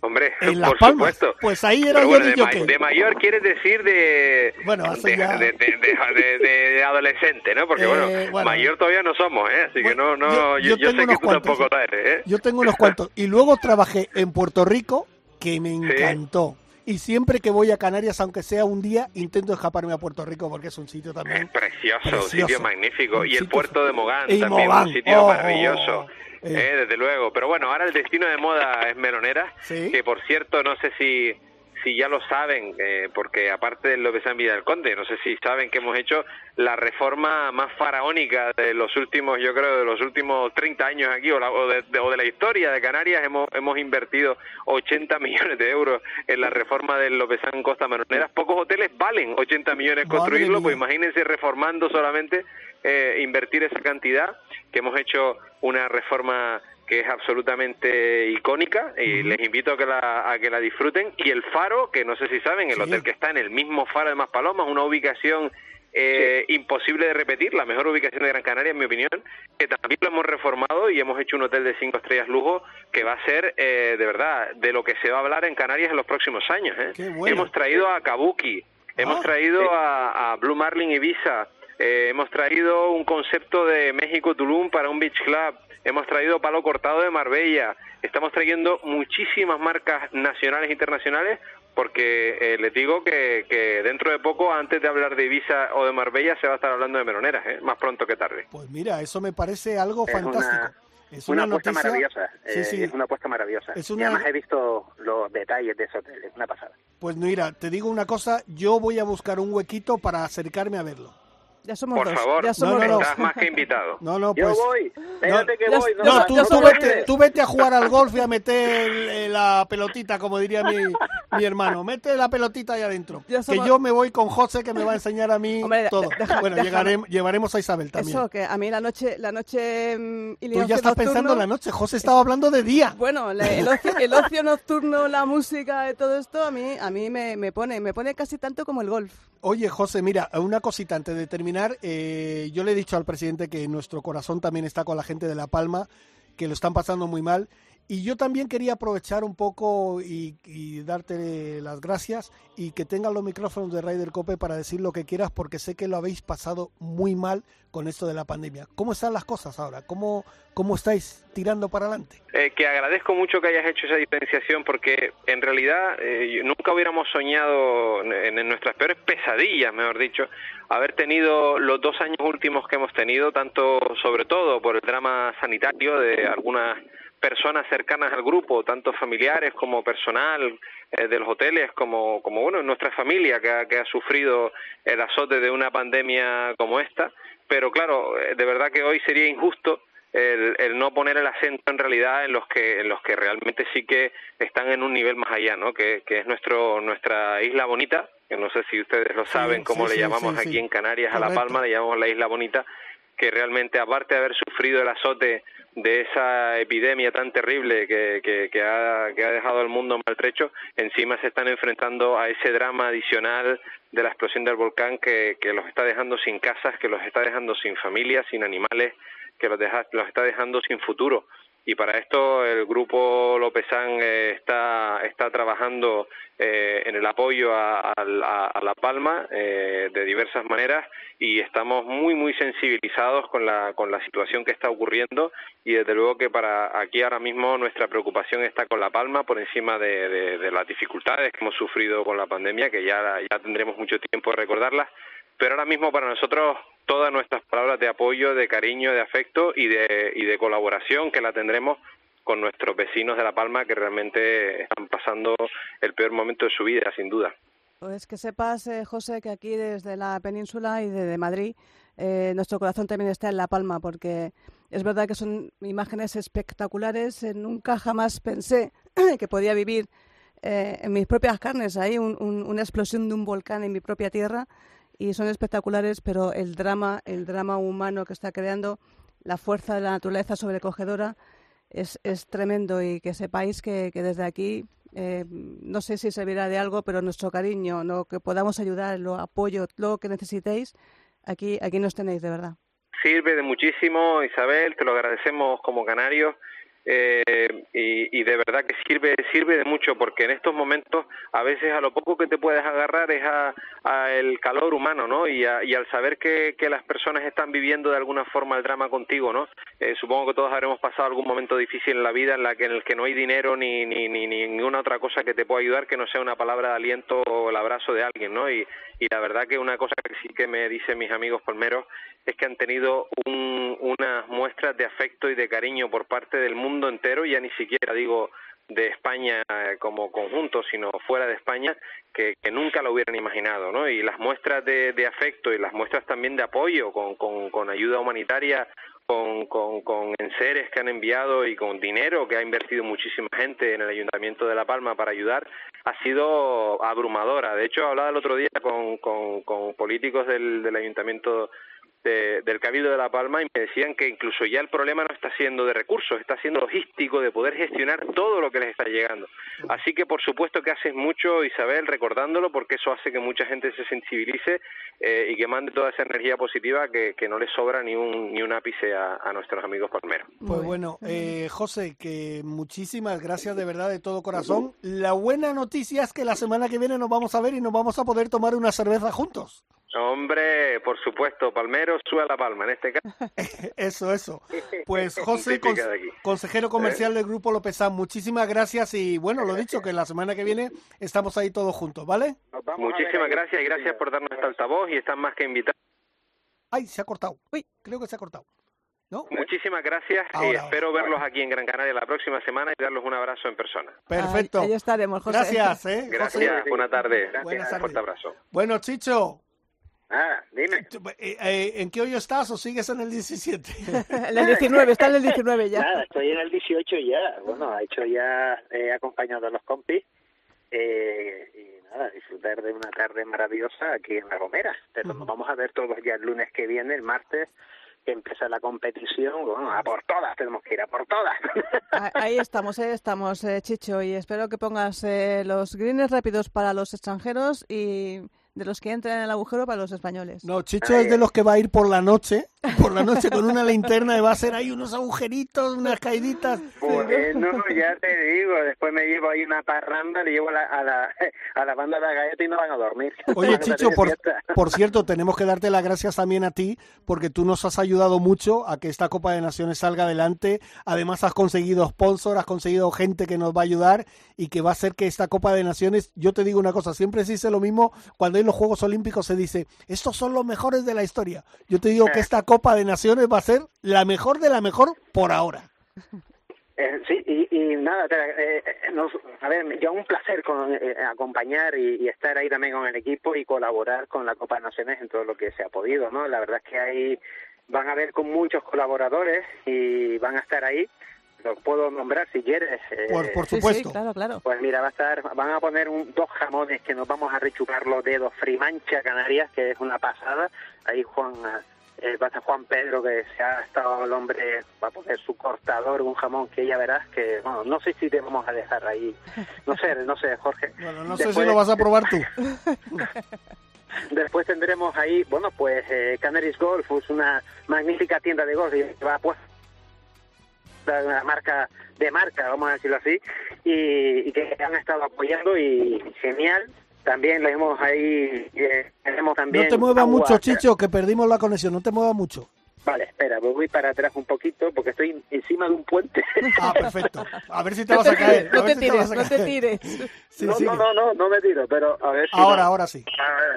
Speaker 8: Hombre,
Speaker 2: en <laughs> Las
Speaker 8: por
Speaker 2: Palmas.
Speaker 8: supuesto.
Speaker 2: Pues ahí era yo de,
Speaker 8: de, mayor quieres decir de
Speaker 2: bueno,
Speaker 8: de,
Speaker 2: ya...
Speaker 8: de, adolescente, ¿no? Porque eh, bueno, mayor todavía no somos, ¿eh? Así que no, no, yo, yo, sé que tú tampoco lo eres, ¿eh?
Speaker 2: Yo tengo unos cuantos. Y luego trabajé en Puerto Rico, que me <laughs> encantó y siempre que voy a Canarias, aunque sea un día, intento escaparme a Puerto Rico porque es un sitio también
Speaker 8: precioso, un sitio magnífico. y el puerto de Mogán también, un sitio oh, maravilloso. Oh, oh, eh. eh. desde luego. Pero bueno, ahora el destino de moda es Melonera, que por cierto, no sé si si ya lo saben, eh, porque aparte de lo que se en Vida del Conde, no sé si saben que hemos hecho la reforma más faraónica de los últimos, yo creo, de los últimos 30 años aquí, o, de, la historia de Canarias, hemos, hemos invertido 80 millones de euros en la reforma del Lopezán Costa Maroneras. Pocos hoteles valen 80 millones construirlo, pues imagínense reformando solamente, eh, invertir esa cantidad, que hemos hecho una reforma que es absolutamente icónica y les invito a que, la, a que la disfruten. Y el faro, que no sé si saben, el hotel que está en el mismo faro de Maspalomas, una ubicación eh, imposible de repetir, la mejor ubicación de Gran Canaria, en mi opinión, que también lo hemos reformado y hemos hecho un hotel de cinco estrellas lujo que va a ser, eh, de verdad, de lo que se va a hablar en Canarias en los próximos años. ¿eh? Hemos traído a Kabuki, hemos ah. traído a, Blue Marlin Ibiza, eh, hemos traído un concepto de México Tulum para un beach club, hemos traído palo cortado de Marbella, estamos trayendo muchísimas marcas nacionales e internacionales porque eh, les digo que, que, dentro de poco, antes de hablar de Ibiza o de Marbella, se va a estar hablando de Meroneras, ¿eh? más pronto que tarde.
Speaker 2: Pues mira, eso me parece algo fantástico.
Speaker 7: es una, apuesta maravillosa. Sí, sí. Es una apuesta maravillosa. Y además he visto los detalles de ese hotel, es una pasada.
Speaker 2: Pues mira, te digo una cosa, yo voy a buscar un huequito para acercarme a verlo.
Speaker 3: Ya somos
Speaker 8: Por
Speaker 3: dos.
Speaker 8: favor,
Speaker 3: ya
Speaker 8: somos estás más que invitado.
Speaker 2: No, no,
Speaker 7: pues. Yo voy. Que voy. No,
Speaker 2: tú, tú, vete, tú, vete, a jugar al golf y a meter la pelotita, como diría mi, mi hermano. Mete la pelotita ahí adentro. Que yo me voy con José, que me va a enseñar a mí todo. bueno, llegaremos, llevaremos a Isabel también.
Speaker 3: Eso, que a mí la noche. La noche
Speaker 2: mm, tú ya estás pensando en la noche. José estaba hablando de día.
Speaker 3: Bueno, el, ocio, el, ocio, nocturno, la música y todo esto, a mí, a mí me, me, pone, me pone casi tanto como el golf.
Speaker 2: Oye, José, mira, una cosita antes de terminar. Eh, eh, yo le he dicho al presidente que nuestro corazón también está con la gente de La Palma, que lo están pasando muy mal y yo también quería aprovechar un poco y, darte las gracias y que tengan los micrófonos de Raider Cope para decir lo que quieras porque sé que lo habéis pasado muy mal con esto de la pandemia. ¿Cómo están las cosas ahora? ¿Cómo, cómo estáis tirando para adelante?
Speaker 8: Eh, que agradezco mucho que hayas hecho esa diferenciación porque en realidad eh, nunca hubiéramos soñado en, en nuestras peores pesadillas, mejor dicho, haber tenido los dos años últimos que hemos tenido, tanto sobre todo por el drama sanitario de algunas personas cercanas al grupo, tanto familiares como personal eh, de los hoteles, como, como bueno, nuestra familia que ha, que ha sufrido el azote de una pandemia como esta. Pero claro, eh, de verdad que hoy sería injusto el, el, no poner el acento en realidad en los que en los que realmente sí que están en un nivel más allá, ¿no? Que, que es nuestro nuestra isla bonita, que no sé si ustedes lo saben, cómo le llamamos aquí en Canarias a La Palma, le llamamos la isla bonita, que realmente aparte de haber sufrido el azote de esa epidemia tan terrible que, que, ha, que ha dejado al mundo maltrecho, encima se están enfrentando a ese drama adicional de la explosión del volcán que, que los está dejando sin casas, que los está dejando sin familias, sin animales, que los, deja, los está dejando sin futuro y para esto el grupo Lópezán eh, está, está trabajando eh, en el apoyo a, La Palma eh, de diversas maneras y estamos muy muy sensibilizados con la, con la situación que está ocurriendo y desde luego que para aquí ahora mismo nuestra preocupación está con La Palma por encima de, de las dificultades que hemos sufrido con la pandemia que ya, ya tendremos mucho tiempo de recordarlas pero ahora mismo para nosotros todas nuestras palabras de apoyo, de cariño, de afecto y de, y de colaboración que la tendremos con nuestros vecinos de La Palma que realmente están pasando el peor momento de su vida, sin duda.
Speaker 3: Pues que sepas, eh, José, que aquí desde la península y desde Madrid eh, nuestro corazón también está en La Palma, porque es verdad que son imágenes espectaculares. Eh, nunca jamás pensé <clears throat> que podía vivir en mis propias carnes ahí una explosión de un volcán en mi propia tierra y son espectaculares, pero el drama, el drama humano que está creando, la fuerza de la naturaleza sobrecogedora es, es tremendo y que sepáis que, que desde aquí, eh, no sé si servirá de algo, pero nuestro cariño, lo que podamos ayudar, lo apoyo, lo que necesitéis, aquí, aquí nos tenéis de verdad.
Speaker 8: Sirve de muchísimo, Isabel, te lo agradecemos como canarios eh, y, de verdad que sirve sirve de mucho porque en estos momentos a veces a lo poco que te puedes agarrar es a, a el calor humano no y, y al saber que, que, las personas están viviendo de alguna forma el drama contigo no eh, supongo que todos habremos pasado algún momento difícil en la vida en la que en el que no hay dinero ni, ni, ni, ni ninguna otra cosa que te pueda ayudar que no sea una palabra de aliento o el abrazo de alguien no y, y la verdad que una cosa que sí que me dicen mis amigos palmeros es que han tenido un, unas muestras de afecto y de cariño por parte del mundo entero, ya ni siquiera digo de España eh, como conjunto, sino fuera de España, que, nunca lo hubieran imaginado, ¿no? Y las muestras de, afecto y las muestras también de apoyo con, con ayuda humanitaria, con, con, con enseres que han enviado y con dinero que ha invertido muchísima gente en el Ayuntamiento de La Palma para ayudar, ha sido abrumadora. De hecho, hablaba el otro día con, con, políticos del, del Ayuntamiento del Cabildo de La Palma y me decían que incluso ya el problema no está siendo de recursos, está siendo logístico de poder gestionar todo lo que les está llegando. Así que por supuesto que haces mucho, Isabel, recordándolo, porque eso hace que mucha gente se sensibilice eh, y que mande toda esa energía positiva que, no les sobra ni un, ni un ápice a, nuestros amigos palmeros.
Speaker 2: Pues bueno, eh, José, que muchísimas gracias de verdad de todo corazón. La buena noticia es que la semana que viene nos vamos a ver y nos vamos a poder tomar una cerveza juntos.
Speaker 8: Hombre, por supuesto, Palmero sube a la palma en este caso. <laughs>
Speaker 2: eso, eso. Pues <laughs> José, consejero comercial ¿Eh? del Grupo López muchísimas gracias y bueno, lo dicho, que la semana que viene estamos ahí todos juntos, ¿vale?
Speaker 8: Muchísimas gracias y gracias por darnos esta altavoz y están más que invitados.
Speaker 2: Ay, se ha cortado. Uy, creo que se ha cortado. ¿No?
Speaker 8: Muchísimas gracias y espero verlos aquí en Gran Canaria la próxima semana y darles un abrazo en persona.
Speaker 2: Perfecto.
Speaker 3: Ahí, estaremos, José.
Speaker 2: Gracias, ¿eh?
Speaker 8: Gracias, buena tarde. Buenas tardes. Fuerte abrazo.
Speaker 2: Bueno, Chicho,
Speaker 7: Ah, dime.
Speaker 2: Eh, eh, ¿En qué hoyo estás o sigues en el 17? <laughs>
Speaker 3: en el 19, está en el 19 ya.
Speaker 7: Nada, estoy en el 18 ya. Bueno, he hecho ya, he acompañado a los compis eh, y nada, disfrutar de una tarde maravillosa aquí en La Gomera. Pero nos vamos a ver todos ya el lunes que viene, el martes, que empieza la competición, bueno, a por todas, tenemos que ir a por todas.
Speaker 3: Ahí estamos, ahí estamos, Chicho, y espero que pongas los greens rápidos para los extranjeros y de los que entran en el agujero para los españoles.
Speaker 2: No, Chicho es de los que va a ir por la noche, por la noche con una <laughs> linterna y va a hacer ahí unos agujeritos, unas
Speaker 7: Bueno, <laughs> ya te digo, después me llevo ahí una parranda, le llevo a la, a la, <laughs> a la banda de la galleta y no van a dormir.
Speaker 2: Oye, Chicho, por, <laughs> por cierto, tenemos que darte las gracias también a ti, porque tú nos has ayudado mucho a que esta Copa de Naciones salga adelante. Además, has conseguido sponsor, has conseguido gente que nos va a ayudar y que va a hacer que esta Copa de Naciones, yo te digo una cosa, siempre se dice lo mismo cuando hay los Juegos Olímpicos, se dice, estos son los mejores de la historia. Yo te digo que esta Copa de Naciones va a ser la mejor de la mejor por ahora.
Speaker 7: Eh, sí, y, nada, eh, eh, a ver, yo un placer con, acompañar y, estar ahí también con el equipo y colaborar con la Copa de Naciones en todo lo que se ha podido, ¿no? La verdad es que ahí van a ver con muchos colaboradores y van a estar ahí lo puedo nombrar si quieres.
Speaker 2: Eh, por, supuesto.
Speaker 3: claro, claro.
Speaker 7: Pues mira, va a estar, van a poner un, dos jamones que nos vamos a rechucar los dedos, Frimancha Canarias, que es una pasada. Ahí Juan, eh, va a estar Juan Pedro, que se ha estado el hombre, va a poner su cortador, un jamón que ya verás que, bueno, no sé si te vamos a dejar ahí. No sé, no sé, Jorge. <laughs>
Speaker 2: Bueno, no sé si lo vas a probar tú. <laughs>
Speaker 7: Después tendremos ahí, bueno, pues eh, Canaries Golf, es una magnífica tienda de golf y va pues una marca de marca, vamos a decirlo así, y, que han estado apoyando y genial. También le hemos ahí, eh, tenemos también...
Speaker 2: No te muevas mucho, Chicho, que perdimos la conexión, no te muevas mucho.
Speaker 7: Vale, espera, voy para atrás un poquito porque estoy encima de un puente.
Speaker 2: Ah, perfecto. A ver si te <laughs> vas a caer.
Speaker 3: No te tires, no te tires. <laughs>
Speaker 7: no, no, no, no, no me tiro, pero a ver si.
Speaker 2: Ahora, ahora sí.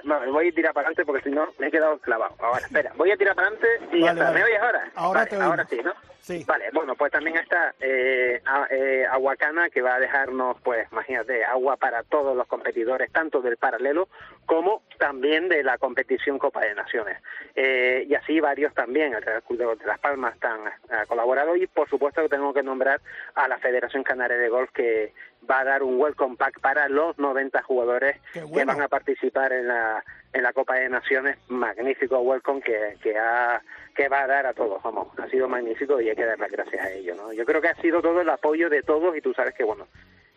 Speaker 7: no, voy a tirar para adelante porque si no me he quedado clavado. Ahora, espera, voy a tirar para adelante y ya está. ¿Me oyes ahora?
Speaker 2: Ahora te
Speaker 7: Ahora sí, ¿no? Vale, bueno, pues también está eh, eh, Aguacana, que va a dejarnos, pues, imagínate, agua para todos los competidores, tanto del paralelo como también de la competición Copa de Naciones. Eh, y así varios también, el Club de Las Palmas están, ha colaborado y, por supuesto, que tengo que nombrar a la Federación Canaria de Golf, que va a dar un welcome pack para los 90 jugadores que van a participar en la, en la Copa de Naciones. Magnífico welcome que, que ha que va a dar a todos, vamos, ha sido magnífico y hay que dar las gracias a ellos, ¿no? Yo creo que ha sido todo el apoyo de todos y tú sabes que, bueno,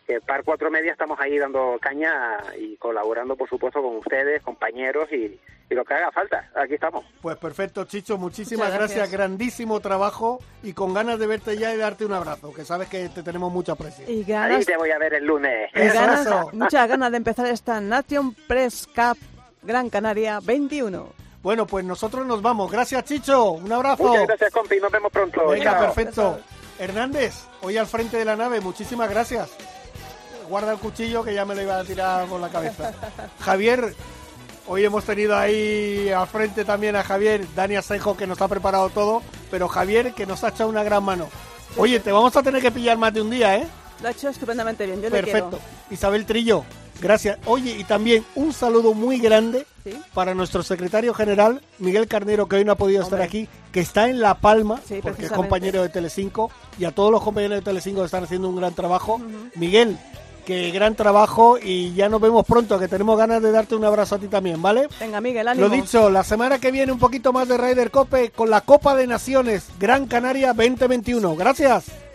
Speaker 7: que Par Cuatro Media estamos ahí dando caña y colaborando, por supuesto, con ustedes, compañeros y, lo que haga falta. Aquí estamos.
Speaker 2: Pues perfecto, Chicho, muchísimas gracias. grandísimo trabajo y con ganas de verte ya y darte un abrazo, que sabes que te tenemos mucha presión.
Speaker 3: Y ganas...
Speaker 7: Ahí te voy a ver el lunes.
Speaker 3: Muchas ganas de empezar esta Nation Press Cup Gran Canaria 21.
Speaker 2: Bueno, pues nosotros nos vamos. Gracias, Chicho. Un abrazo.
Speaker 7: Muchas gracias, compi. Nos vemos pronto.
Speaker 2: Venga, perfecto. Hernández, hoy al frente de la nave, muchísimas gracias. Guarda el cuchillo que ya me lo iba a tirar por la cabeza. <laughs> Javier, hoy hemos tenido ahí al frente también a Javier, Dani Asejo, que nos ha preparado todo, pero Javier, que nos ha echado una gran mano. Oye, te vamos a tener que pillar más de un día, ¿eh?
Speaker 3: Lo ha hecho estupendamente bien, yo
Speaker 2: Perfecto. Isabel Trillo, Gracias. Oye, y también un saludo muy grande para nuestro secretario general, Miguel Carnero, que hoy no ha podido estar aquí, que está en La Palma, porque es compañero de Telecinco, y a todos los compañeros de Telecinco que están haciendo un gran trabajo. Miguel, que gran trabajo y ya nos vemos pronto, que tenemos ganas de darte un abrazo a ti también, ¿vale?
Speaker 3: Venga, Miguel, ánimo.
Speaker 2: Lo dicho, la semana que viene un poquito más de Ryder Cope con la Copa de Naciones Gran Canaria 2021. Gracias.